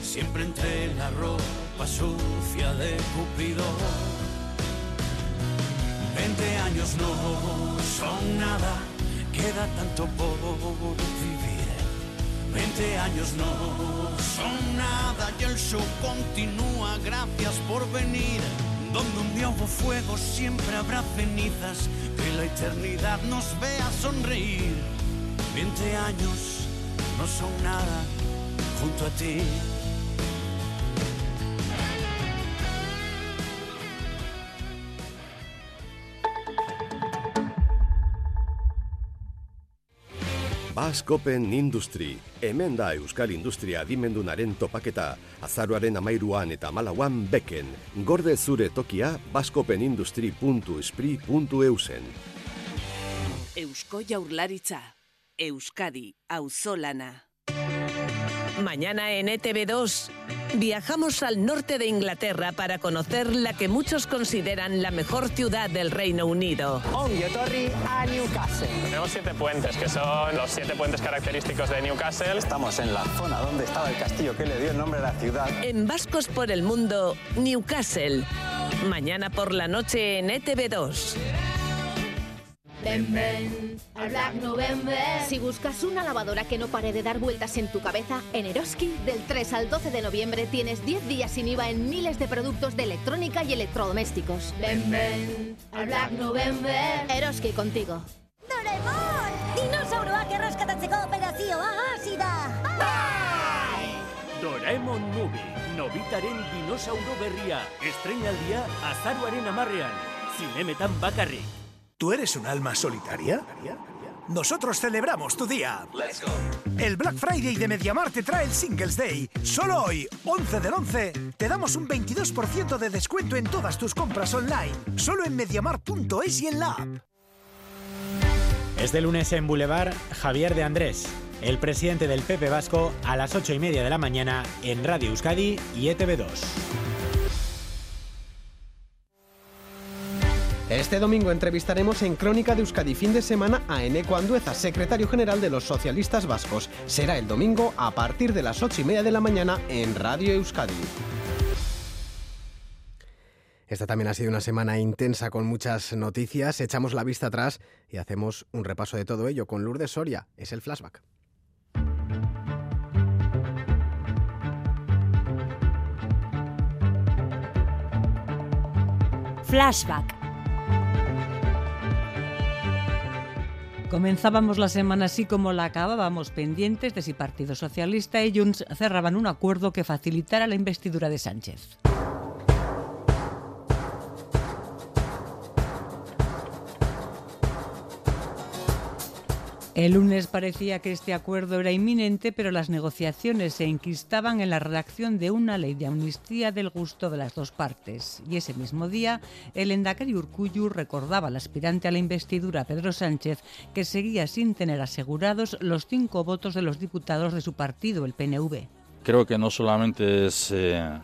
Siempre entre la ropa sucia de Cupido. 20 años no son nada, queda tanto por vivir. 20 años no son nada y el show continúa, gracias por venir. Donde un día fuego siempre habrá cenizas, que la eternidad nos vea sonreír. 20 años no son nada junto a ti. Baskopen Industry, hemen da Euskal Industria adimendunaren topaketa, azaroaren amairuan eta malauan beken, gorde zure tokia baskopenindustri.espri.eusen. Eusko Jaurlaritza, Euskadi, Auzolana. Mañana en ETV2 viajamos al norte de Inglaterra para conocer la que muchos consideran la mejor ciudad del Reino Unido. Ongi Torri a Newcastle. Tenemos siete puentes, que son los siete puentes característicos de Newcastle. Estamos en la zona donde estaba el castillo que le dio el nombre a la ciudad. En Vascos por el Mundo, Newcastle. Mañana por la noche en E ETV2. Ven, ven, al Black November. Si buscas una lavadora que no pare de dar vueltas en tu cabeza, en Eroski, del 3 al 12 de noviembre tienes 10 días sin IVA en miles de productos de electrónica y electrodomésticos. Ven, ven, al Black November. Eroski contigo. Doraemon! Dinosauroak erreskatatzeko operazioa hasi da! Doraemon Movie, Nobitaren dinosauro berria, estreinaldia azaruaren amarrean, zinemetan bakarrik. ¿Tú eres un alma solitaria? Nosotros celebramos tu día. El Black Friday de MediaMarkt te trae el Singles Day. Solo hoy, 11 del 11, te damos un 22% de descuento en todas tus compras online. Solo en MediaMarkt.es y en la app. Este lunes en Boulevard, Javier de Andrés, el presidente del PP Vasco, a las 8 y media de la mañana en Radio Euskadi y E ETV2. Este domingo entrevistaremos en Crónica de Euskadi fin de semana a Eneco Andueza, secretario general de los socialistas vascos. Será el domingo a partir de las 8 y media de la mañana en Radio Euskadi. Esta también ha sido una semana intensa con muchas noticias. Echamos la vista atrás y hacemos un repaso de todo ello con Lourdes Soria. Es el flashback. Flashback. Comenzábamos la semana así como la acabábamos, pendientes de si Partido Socialista y Junts cerraban un acuerdo que facilitara la investidura de Sánchez. El lunes parecía que este acuerdo era inminente, pero las negociaciones se enquistaban en la redacción de una ley de amnistía del gusto de las dos partes. Y ese mismo día, el Endacari Urcuyu recordaba al aspirante a la investidura, Pedro Sánchez, que seguía sin tener asegurados los cinco votos de los diputados de su partido, el PNV. Creo que no solamente es eh,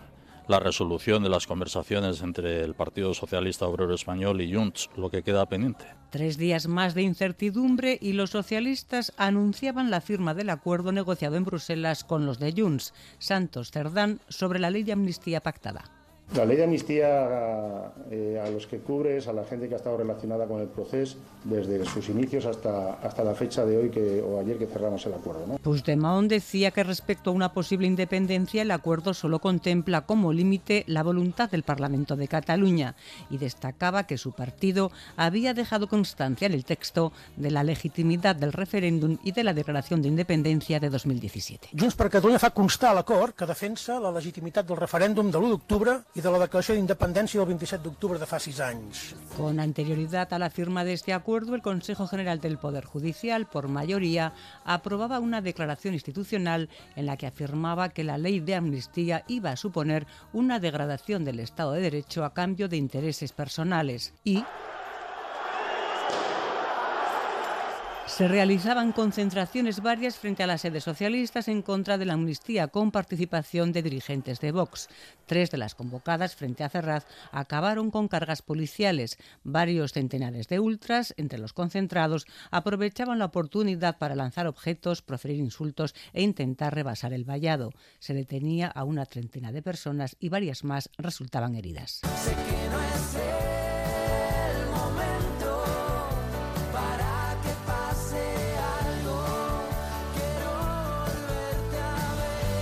la resolución de las conversaciones entre el Partido Socialista Obrero Español y Junts, lo que queda pendiente. Tres días más de incertidumbre y los socialistas anunciaban la firma del acuerdo negociado en Bruselas con los de Junts, Santos Cerdán, sobre la ley de amnistía pactada. La ley de amnistía eh, a los que cubres, a la gente que ha estado relacionada con el proceso desde sus inicios hasta, hasta la fecha de hoy que, o ayer que cerramos el acuerdo. ¿no? Puigdemont decía que respecto a una posible independencia el acuerdo solo contempla como límite la voluntad del Parlamento de Cataluña y destacaba que su partido había dejado constancia en el texto de la legitimidad del referéndum y de la declaración de independencia de 2017. Junts per Catalunya fa constar l'acord que defensa la legitimitat del referèndum de l'1 d'octubre y de la declaració d'independència del 27 d'octubre de fa sis anys. Con anterioridad a la firma de este acuerdo, el Consejo General del Poder Judicial, por mayoría, aprobaba una declaración institucional en la que afirmaba que la ley de amnistía iba a suponer una degradación del Estado de Derecho a cambio de intereses personales y Se realizaban concentraciones varias frente a las sedes socialistas en contra de la amnistía con participación de dirigentes de Vox. Tres de las convocadas frente a Ferraz acabaron con cargas policiales. Varios centenares de ultras, entre los concentrados, aprovechaban la oportunidad para lanzar objetos, proferir insultos e intentar rebasar el vallado. Se detenía a una treintena de personas y varias más resultaban heridas.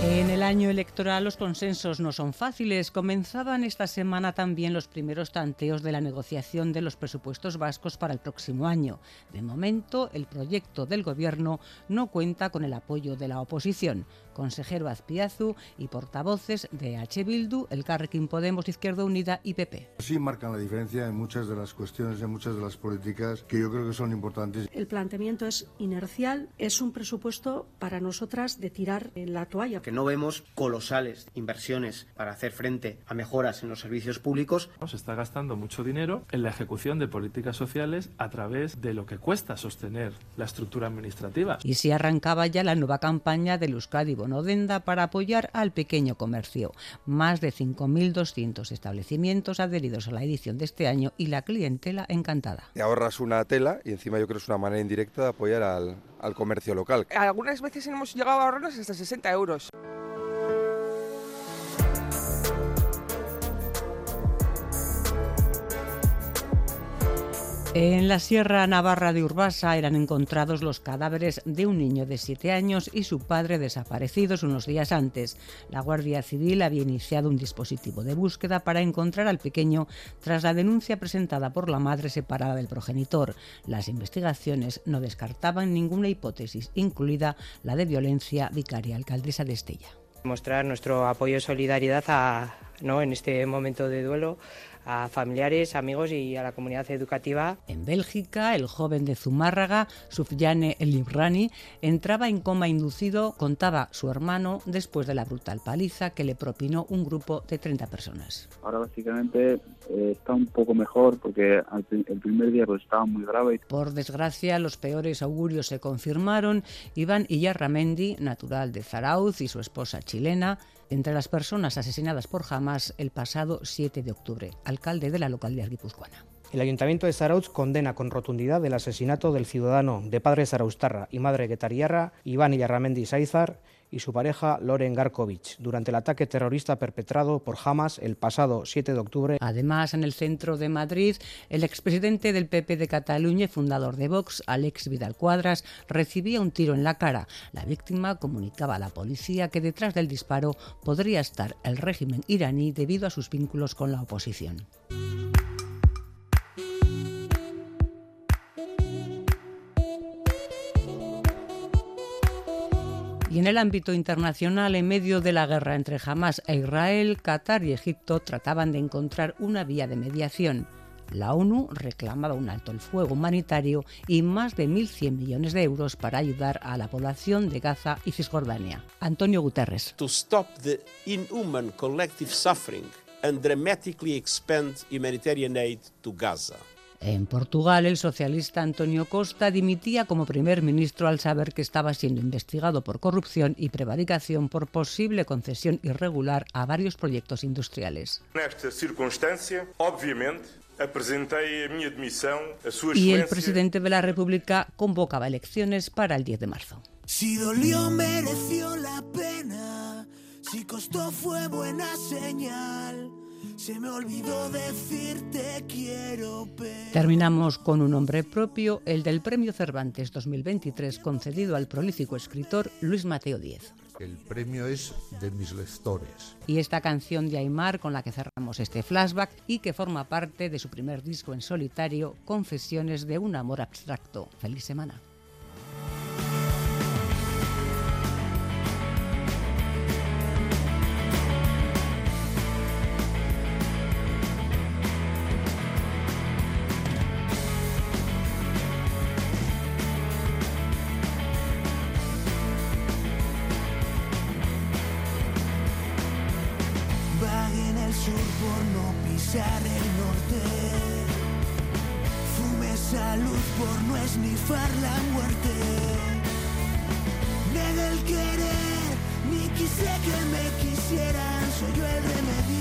En el año electoral los consensos no son fáciles. Comenzaban esta semana también los primeros tanteos de la negociación de los presupuestos vascos para el próximo año. De momento, el proyecto del Gobierno no cuenta con el apoyo de la oposición. Consejero Azpiazu y portavoces de H. Bildu, el Carrequín Podemos, Izquierda Unida y PP. Sí marcan la diferencia en muchas de las cuestiones, en muchas de las políticas que yo creo que son importantes. El planteamiento es inercial, es un presupuesto para nosotras de tirar la toalla. Que no vemos colosales inversiones para hacer frente a mejoras en los servicios públicos. Se está gastando mucho dinero en la ejecución de políticas sociales a través de lo que cuesta sostener la estructura administrativa. Y si arrancaba ya la nueva campaña del Euskadi Bonodenda para apoyar al pequeño comercio. Más de 5.200 establecimientos adheridos a la edición de este año y la clientela encantada. Te ahorras una tela y encima yo creo que es una manera indirecta de apoyar al, al comercio local. Algunas veces hemos llegado a ahorrarnos hasta 60 euros. thank you En la Sierra Navarra de Urbasa eran encontrados los cadáveres de un niño de 7 años y su padre desaparecidos unos días antes. La Guardia Civil había iniciado un dispositivo de búsqueda para encontrar al pequeño tras la denuncia presentada por la madre separada del progenitor. Las investigaciones no descartaban ninguna hipótesis, incluida la de violencia vicaria alcaldesa de Estella. Mostrar nuestro apoyo y solidaridad en este momento de duelo a familiares, amigos y a la comunidad educativa. En Bélgica, el joven de Zumárraga, Sufyane Elibrani, entraba en coma inducido, contaba su hermano, después de la brutal paliza que le propinó un grupo de 30 personas. Ahora básicamente eh, está un poco mejor porque el primer día pues, estaba muy grave. Por desgracia, los peores augurios se confirmaron. Iván Iyarramendi, natural de Zarauz, y su esposa chilena, entre las personas asesinadas por Hamas el pasado 7 de octubre, alcalde de la localidad guipuzcoana. El Ayuntamiento de Zarauz condena con rotundidad el asesinato del ciudadano de padre zaraustarra y madre guetariarra Iván Illarramendi Saizar y su pareja Loren Garkovich durante el ataque terrorista perpetrado por Hamas el pasado 7 de octubre. Además, en el centro de Madrid, el expresidente del PP de Cataluña y fundador de Vox, Alex Vidal Cuadras, recibía un tiro en la cara. La víctima comunicaba a la policía que detrás del disparo podría estar el régimen iraní debido a sus vínculos con la oposición. Y en el ámbito internacional, en medio de la guerra entre Hamas e Israel, Qatar y Egipto trataban de encontrar una vía de mediación. La ONU reclamaba un alto el fuego humanitario y más de 1.100 millones de euros para ayudar a la población de Gaza y Cisjordania. Antonio Guterres. To stop the inhuman collective suffering and dramatically expand humanitarian aid to Gaza. En Portugal, el socialista Antonio Costa dimitía como primer ministro al saber que estaba siendo investigado por corrupción y prevaricación por posible concesión irregular a varios proyectos industriales. Nesta circunstancia, obviamente, Y el presidente de la República convocaba elecciones para el 10 de marzo. Si dolió, mereció la pena. Si costó, fue buena señal. Se me olvidó decirte quiero, pero... Terminamos con un nombre propio, el del Premio Cervantes 2023 concedido al prolífico escritor Luis Mateo Díez. El premio es de mis lectores. Y esta canción de Aymar con la que cerramos este flashback y que forma parte de su primer disco en solitario, Confesiones de un amor abstracto. Feliz semana. Pisar el norte. Fumé salud por no esnifar la muerte. Negué el querer, ni quise que me quisieran. Soy yo el remedio.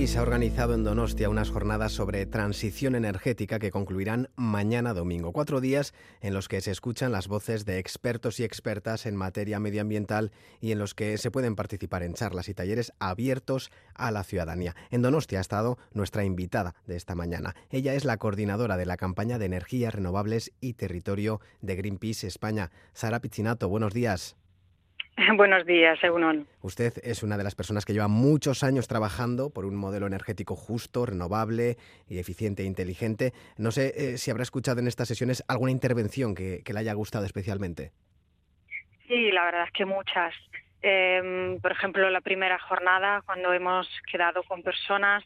Greenpeace ha organizado en Donostia unas jornadas sobre transición energética que concluirán mañana domingo. Cuatro días en los que se escuchan las voces de expertos y expertas en materia medioambiental y en los que se pueden participar en charlas y talleres abiertos a la ciudadanía. En Donostia ha estado nuestra invitada de esta mañana. Ella es la coordinadora de la campaña de energías renovables y territorio de Greenpeace España. Sara Pizzinato, buenos días. Buenos días, Egunon. Usted es una de las personas que lleva muchos años trabajando por un modelo energético justo, renovable y eficiente e inteligente. No sé eh, si habrá escuchado en estas sesiones alguna intervención que, que le haya gustado especialmente. Sí, la verdad es que muchas. Eh, por ejemplo, la primera jornada, cuando hemos quedado con personas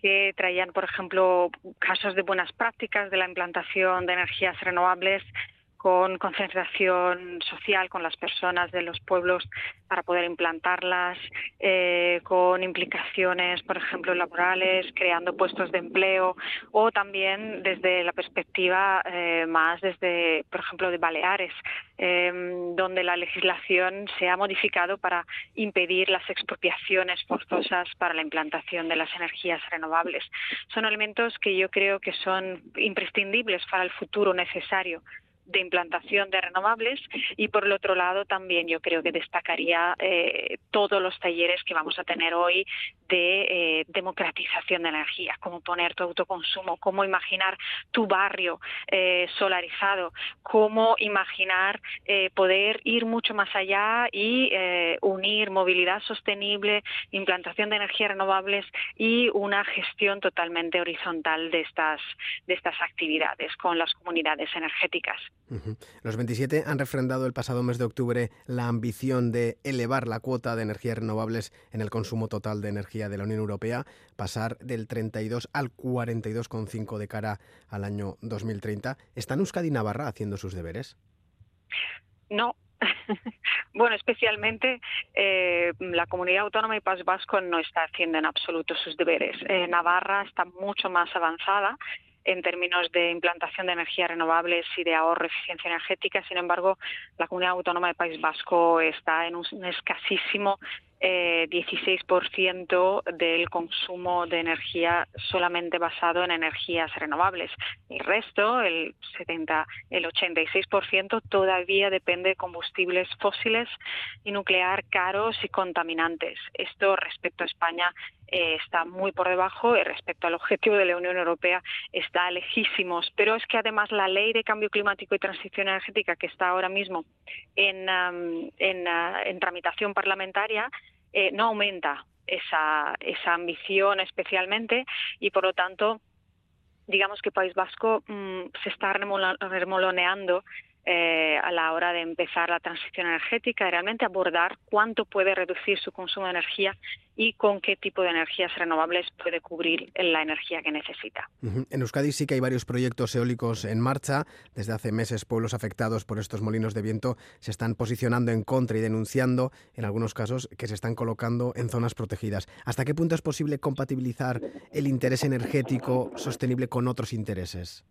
que traían, por ejemplo, casos de buenas prácticas de la implantación de energías renovables con concentración social con las personas de los pueblos para poder implantarlas, eh, con implicaciones, por ejemplo, laborales, creando puestos de empleo o también desde la perspectiva eh, más desde, por ejemplo, de Baleares, eh, donde la legislación se ha modificado para impedir las expropiaciones forzosas para la implantación de las energías renovables. Son elementos que yo creo que son imprescindibles para el futuro necesario de implantación de renovables y por el otro lado también yo creo que destacaría eh, todos los talleres que vamos a tener hoy de eh, democratización de energía, cómo poner tu autoconsumo, cómo imaginar tu barrio eh, solarizado, cómo imaginar poder ir mucho más allá y unir movilidad sostenible, implantación de energías renovables y una gestión totalmente horizontal de estas, de estas actividades con las comunidades energéticas. Los 27 han refrendado el pasado mes de octubre la ambición de elevar la cuota de energías renovables en el consumo total de energía de la Unión Europea, pasar del 32 al 42,5 de cara al año 2030. ¿Están Euskadi y Navarra haciendo sus deberes? No. bueno, especialmente eh, la comunidad autónoma y País Vasco no está haciendo en absoluto sus deberes. Eh, Navarra está mucho más avanzada en términos de implantación de energías renovables y de ahorro eficiencia energética. Sin embargo, la comunidad autónoma de País Vasco está en un escasísimo eh, 16% del consumo de energía solamente basado en energías renovables. El resto, el 70, el 86% todavía depende de combustibles fósiles y nuclear caros y contaminantes. Esto respecto a España eh, está muy por debajo y respecto al objetivo de la Unión Europea está lejísimos. Pero es que además la ley de cambio climático y transición energética que está ahora mismo en, en tramitación parlamentaria eh, no aumenta esa, ambición especialmente y por lo tanto digamos que País Vasco mmm, se está remoloneando eh, a la hora de empezar la transición energética, realmente abordar cuánto puede reducir su consumo de energía y con qué tipo de energías renovables puede cubrir la energía que necesita. En Euskadi sí que hay varios proyectos eólicos en marcha. Desde hace meses pueblos afectados por estos molinos de viento se están posicionando en contra y denunciando, en algunos casos, que se están colocando en zonas protegidas. ¿Hasta qué punto es posible compatibilizar el interés energético sostenible con otros intereses?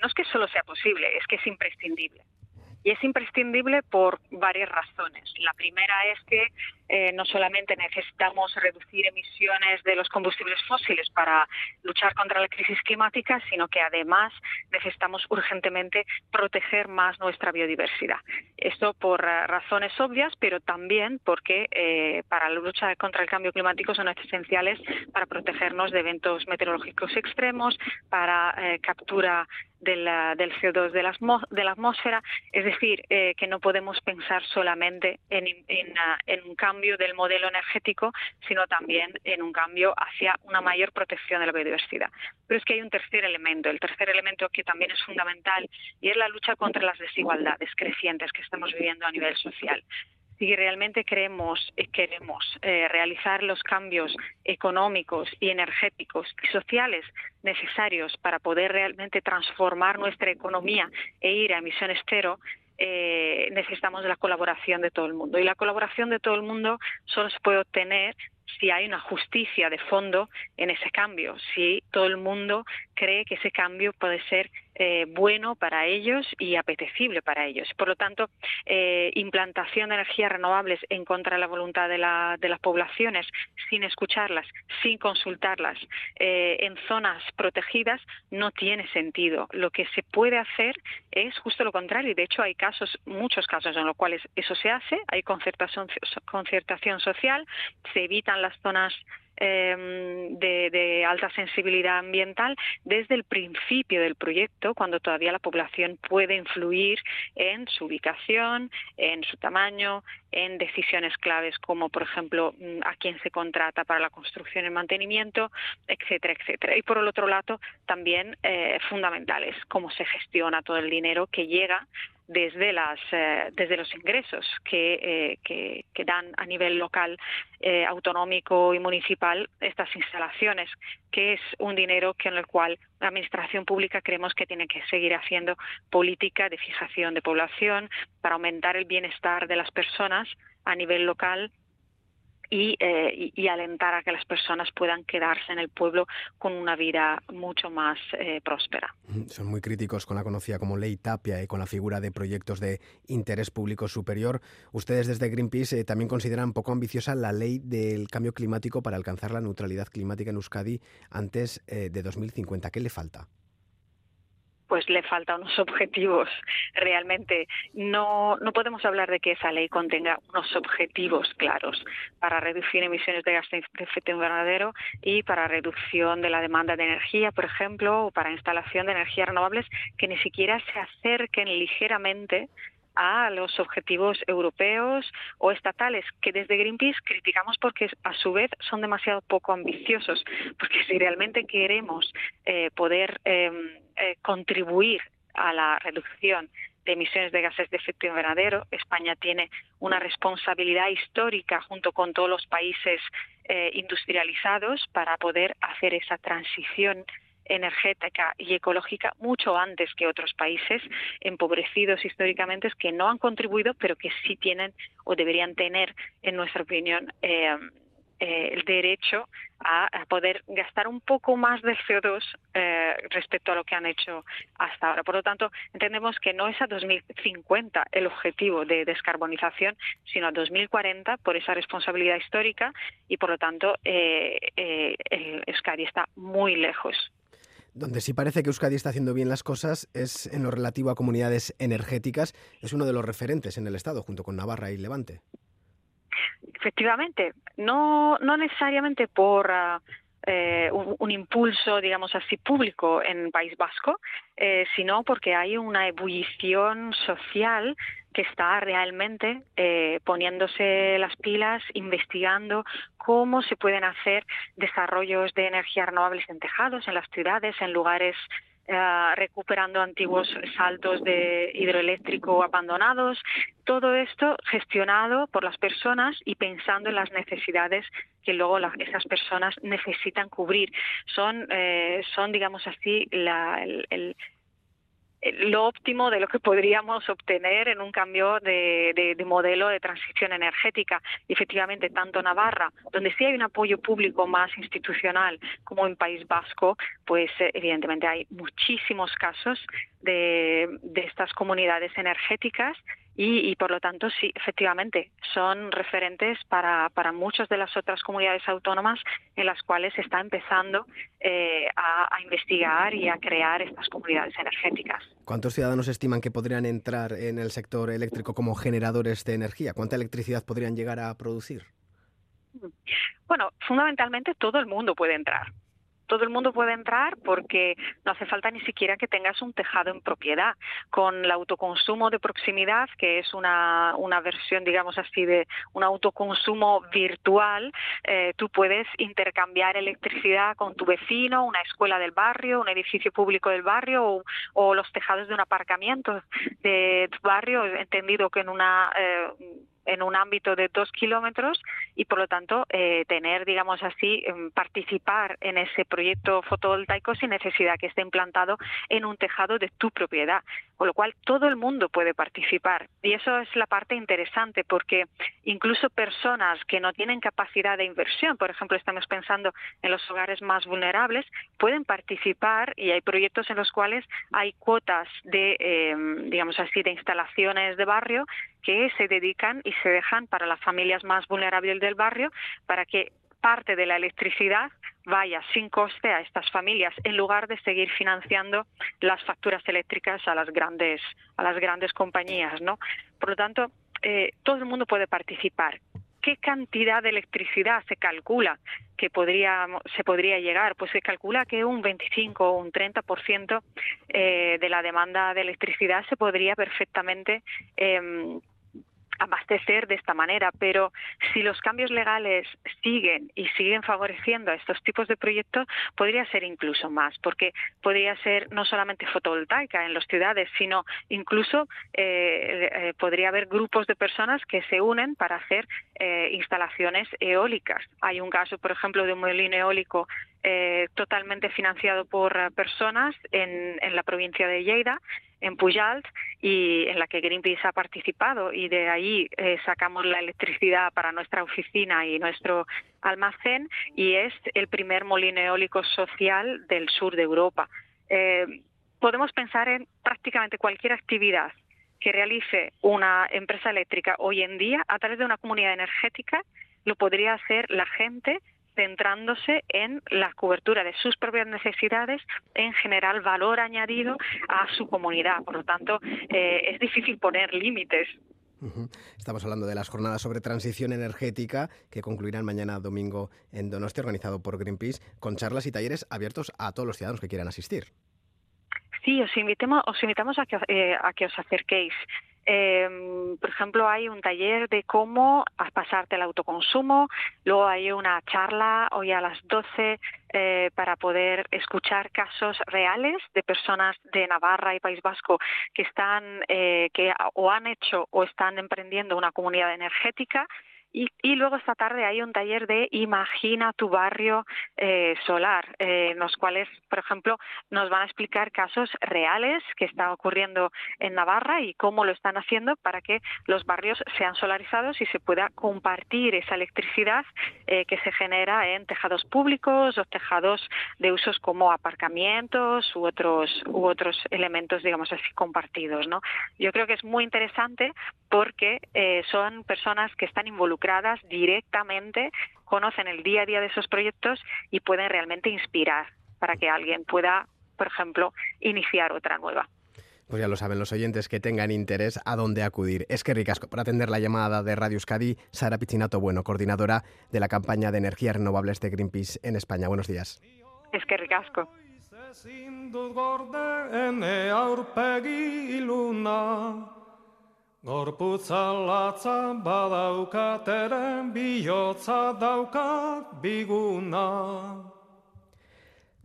No es que solo sea posible, es que es imprescindible. Y es imprescindible por varias razones. La primera es que eh, no solamente necesitamos reducir emisiones de los combustibles fósiles para luchar contra la crisis climática, sino que además necesitamos urgentemente proteger más nuestra biodiversidad. Esto por eh, razones obvias, pero también porque eh, para la lucha contra el cambio climático son esenciales para protegernos de eventos meteorológicos extremos, para captura del, del CO2 de la, de la, atmósfera, es decir, que no podemos pensar solamente en, en, en un cambio del modelo energético, sino también en un cambio hacia una mayor protección de la biodiversidad. Pero es que hay un tercer elemento, el tercer elemento que también es fundamental, y es la lucha contra las desigualdades crecientes que estamos viviendo a nivel social si realmente queremos, eh, queremos eh, realizar los cambios económicos y energéticos y sociales necesarios para poder realmente transformar nuestra economía e ir a emisiones cero, eh, necesitamos la colaboración de todo el mundo. Y la colaboración de todo el mundo solo se puede obtener si hay una justicia de fondo en ese cambio, si todo el mundo cree que ese cambio puede ser eh, bueno para ellos y apetecible para ellos. Por lo tanto, eh, implantación de energías renovables en contra de la voluntad de, las poblaciones, sin escucharlas, sin consultarlas, eh, en zonas protegidas, no tiene sentido. Lo que se puede hacer es justo lo contrario. De hecho, hay casos, muchos casos en los cuales eso se hace, hay concertación, concertación social, se evitan las zonas Em, de, alta sensibilidad ambiental desde el principio del proyecto, cuando todavía la población puede influir en su ubicación, en su tamaño, en decisiones claves como, por ejemplo, mm, a quién se contrata para la construcción y mantenimiento, etcétera, etcétera. Y por el otro lado, también eh, fundamentales, cómo se gestiona todo el dinero que llega desde las eh, desde los ingresos que, eh, que, dan a nivel local eh, autonómico y municipal estas instalaciones que es un dinero que en el cual la administración pública creemos que tiene que seguir haciendo política de fijación de población para aumentar el bienestar de las personas a nivel local eh, y, alentar a que las personas puedan quedarse en el pueblo con una vida mucho más eh, próspera. Son muy críticos con la conocida como ley Tapia y con la figura de proyectos de interés público superior. Ustedes desde Greenpeace eh, también consideran poco ambiciosa la ley del cambio climático para alcanzar la neutralidad climática en Euskadi antes de 2050. ¿Qué le falta? Pues le faltan unos objetivos. Realmente no, no podemos hablar de que esa ley contenga unos objetivos claros para reducir emisiones de gases de efecto invernadero y para reducción de la demanda de energía, por ejemplo, o para instalación de energías renovables que ni siquiera se acerquen ligeramente a los objetivos europeos o estatales, que desde Greenpeace criticamos porque a su vez son demasiado poco ambiciosos, porque si realmente queremos eh, poder em, contribuir a la reducción de emisiones de gases de efecto invernadero, España tiene una responsabilidad histórica junto con todos los países eh, industrializados para poder hacer esa transición energética y ecológica mucho antes que otros países empobrecidos históricamente que no han contribuido, pero que sí tienen o deberían tener, en nuestra opinión, eh, eh, el derecho a, poder gastar un poco más de CO2 eh, respecto a lo que han hecho hasta ahora. Por lo tanto, entendemos que no es a 2050 el objetivo de descarbonización, sino a 2040 por esa responsabilidad histórica y, por lo tanto, eh, el Euskadi está muy lejos donde sí parece que Euskadi está haciendo bien las cosas es en lo relativo a comunidades energéticas. Es uno de los referentes en el Estado, junto con Navarra y Levante. Efectivamente, no, no necesariamente por ah, eh, un, impulso, digamos así, público en País Vasco, eh, sino porque hay una ebullición social que está realmente eh, poniéndose las pilas, investigando cómo se pueden hacer desarrollos de energías renovables en tejados, en las ciudades, en lugares eh, recuperando antiguos saltos de hidroeléctrico abandonados. Todo esto gestionado por las personas y pensando en las necesidades que luego esas personas necesitan cubrir. Son, eh, son digamos así, la, el lo óptimo de lo que podríamos obtener en un cambio de, de, de, modelo de transición energética. Efectivamente, tanto Navarra, donde sí hay un apoyo público más institucional, como en País Vasco, pues eh, evidentemente hay muchísimos casos de estas comunidades energéticas y, y, por lo tanto sí, efectivamente, son referentes para, para muchas de las otras comunidades autónomas en las cuales se está empezando eh, a, a, investigar y a crear estas comunidades energéticas. ¿Cuántos ciudadanos estiman que podrían entrar en el sector eléctrico como generadores de energía? ¿Cuánta electricidad podrían llegar a producir? Bueno, fundamentalmente todo el mundo puede entrar todo el mundo puede entrar porque no hace falta ni siquiera que tengas un tejado en propiedad. Con el autoconsumo de proximidad, que es una, una versión, digamos así, de un autoconsumo virtual, eh, tú puedes intercambiar electricidad con tu vecino, una escuela del barrio, un edificio público del barrio o, los tejados de un aparcamiento de tu barrio, entendido que en una... Eh, en un ámbito de dos kilómetros y por lo tanto eh, tener, digamos así, participar en ese proyecto fotovoltaico sin necesidad que esté implantado en un tejado de tu propiedad. Con lo cual todo el mundo puede participar y eso es la parte interesante porque incluso personas que no tienen capacidad de inversión, por ejemplo, estamos pensando en los hogares más vulnerables, pueden participar y hay proyectos en los cuales hay cuotas de, eh, digamos así, de instalaciones de barrio que se dedican y se dejan para las familias más vulnerables del barrio para que parte de la electricidad vaya sin coste a estas familias en lugar de seguir financiando las facturas eléctricas a las grandes a las grandes compañías no por lo tanto eh, todo el mundo puede participar. Qué cantidad de electricidad se calcula que podría se podría llegar pues se calcula que un 25 o un 30% eh, de la demanda de electricidad se podría perfectamente eh, abastecer de esta manera, pero si los cambios legales siguen y siguen favoreciendo a estos tipos de proyectos, podría ser incluso más, porque podría ser no solamente fotovoltaica en las ciudades, sino incluso eh, eh, podría haber grupos de personas que se unen para hacer eh, instalaciones eólicas. Hay un caso, por ejemplo, de un molino eólico totalmente financiado por personas en la provincia de Lleida en Pujalt y en la que Greenpeace ha participado y de ahí eh, sacamos la electricidad para nuestra oficina y nuestro almacén y es el primer molino eólico social del sur de Europa. Eh, podemos pensar en prácticamente cualquier actividad que realice una empresa eléctrica hoy en día a través de una comunidad energética lo podría hacer la gente centrándose en la cobertura de sus propias necesidades, en general valor añadido a su comunidad. Por lo tanto, eh, es difícil poner límites. Estamos hablando de las jornadas sobre transición energética que concluirán mañana domingo en Donostia, organizado por Greenpeace, con charlas y talleres abiertos a todos los ciudadanos que quieran asistir. Sí, os invitamos, os invitamos a que, eh, a que os acerquéis. Eh, por ejemplo, hay un taller de cómo pasarte el autoconsumo, luego hay una charla hoy a las 12 eh, para poder escuchar casos reales de personas de Navarra y País Vasco que están eh, que o han hecho o están emprendiendo una comunidad energética y, y, luego esta tarde hay un taller de Imagina tu barrio eh, solar, eh, en los cuales, por ejemplo, nos van a explicar casos reales que están ocurriendo en Navarra y cómo lo están haciendo para que los barrios sean solarizados y se pueda compartir esa electricidad eh, que se genera en tejados públicos o tejados de usos como aparcamientos u otros, u otros elementos, digamos así, compartidos. ¿no? Yo creo que es muy interesante porque son personas que están involucradas involucradas directamente, conocen el día a día de esos proyectos y pueden realmente inspirar para que alguien pueda, por ejemplo, iniciar otra nueva. Pues ya lo saben los oyentes que tengan interés a dónde acudir. Es que ricasco para atender la llamada de Radio Euskadi, Sara Pichinato Bueno, coordinadora de la campaña de energías renovables de Greenpeace en España. Buenos días. Es que ricasco. Gorputza latza badaukateren bihotza daukat biguna.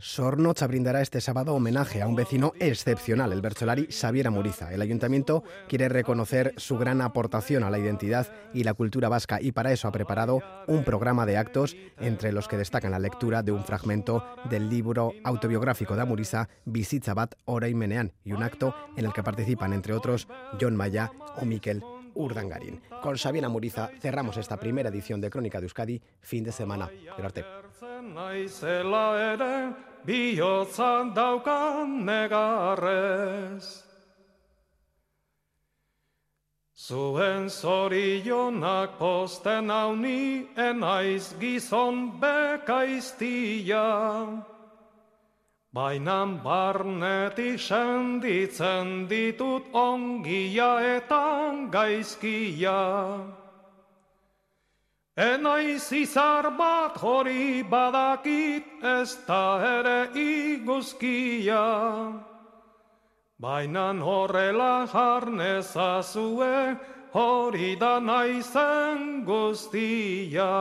Sornocha brindará este sábado homenaje a un vecino excepcional, el bercholari Xavier Amuriza. El ayuntamiento quiere reconocer su gran aportación a la identidad y la cultura vasca y para eso ha preparado un programa de actos entre los que destacan la lectura de un fragmento del libro autobiográfico de Amuriza, Bizitzabat Menean, y un acto en el que participan entre otros John Maya o Miquel Urdangarín. Con Xavier Amuriza cerramos esta primera edición de Crónica de Euskadi, fin de semana. Bekaiztia. Bainan barnetik senditzen ditut ongia eta gaizkia. Enaiz izar bat hori badakit ez da ere iguzkia. Bainan horrela jarnezazue hori da naizen guztia.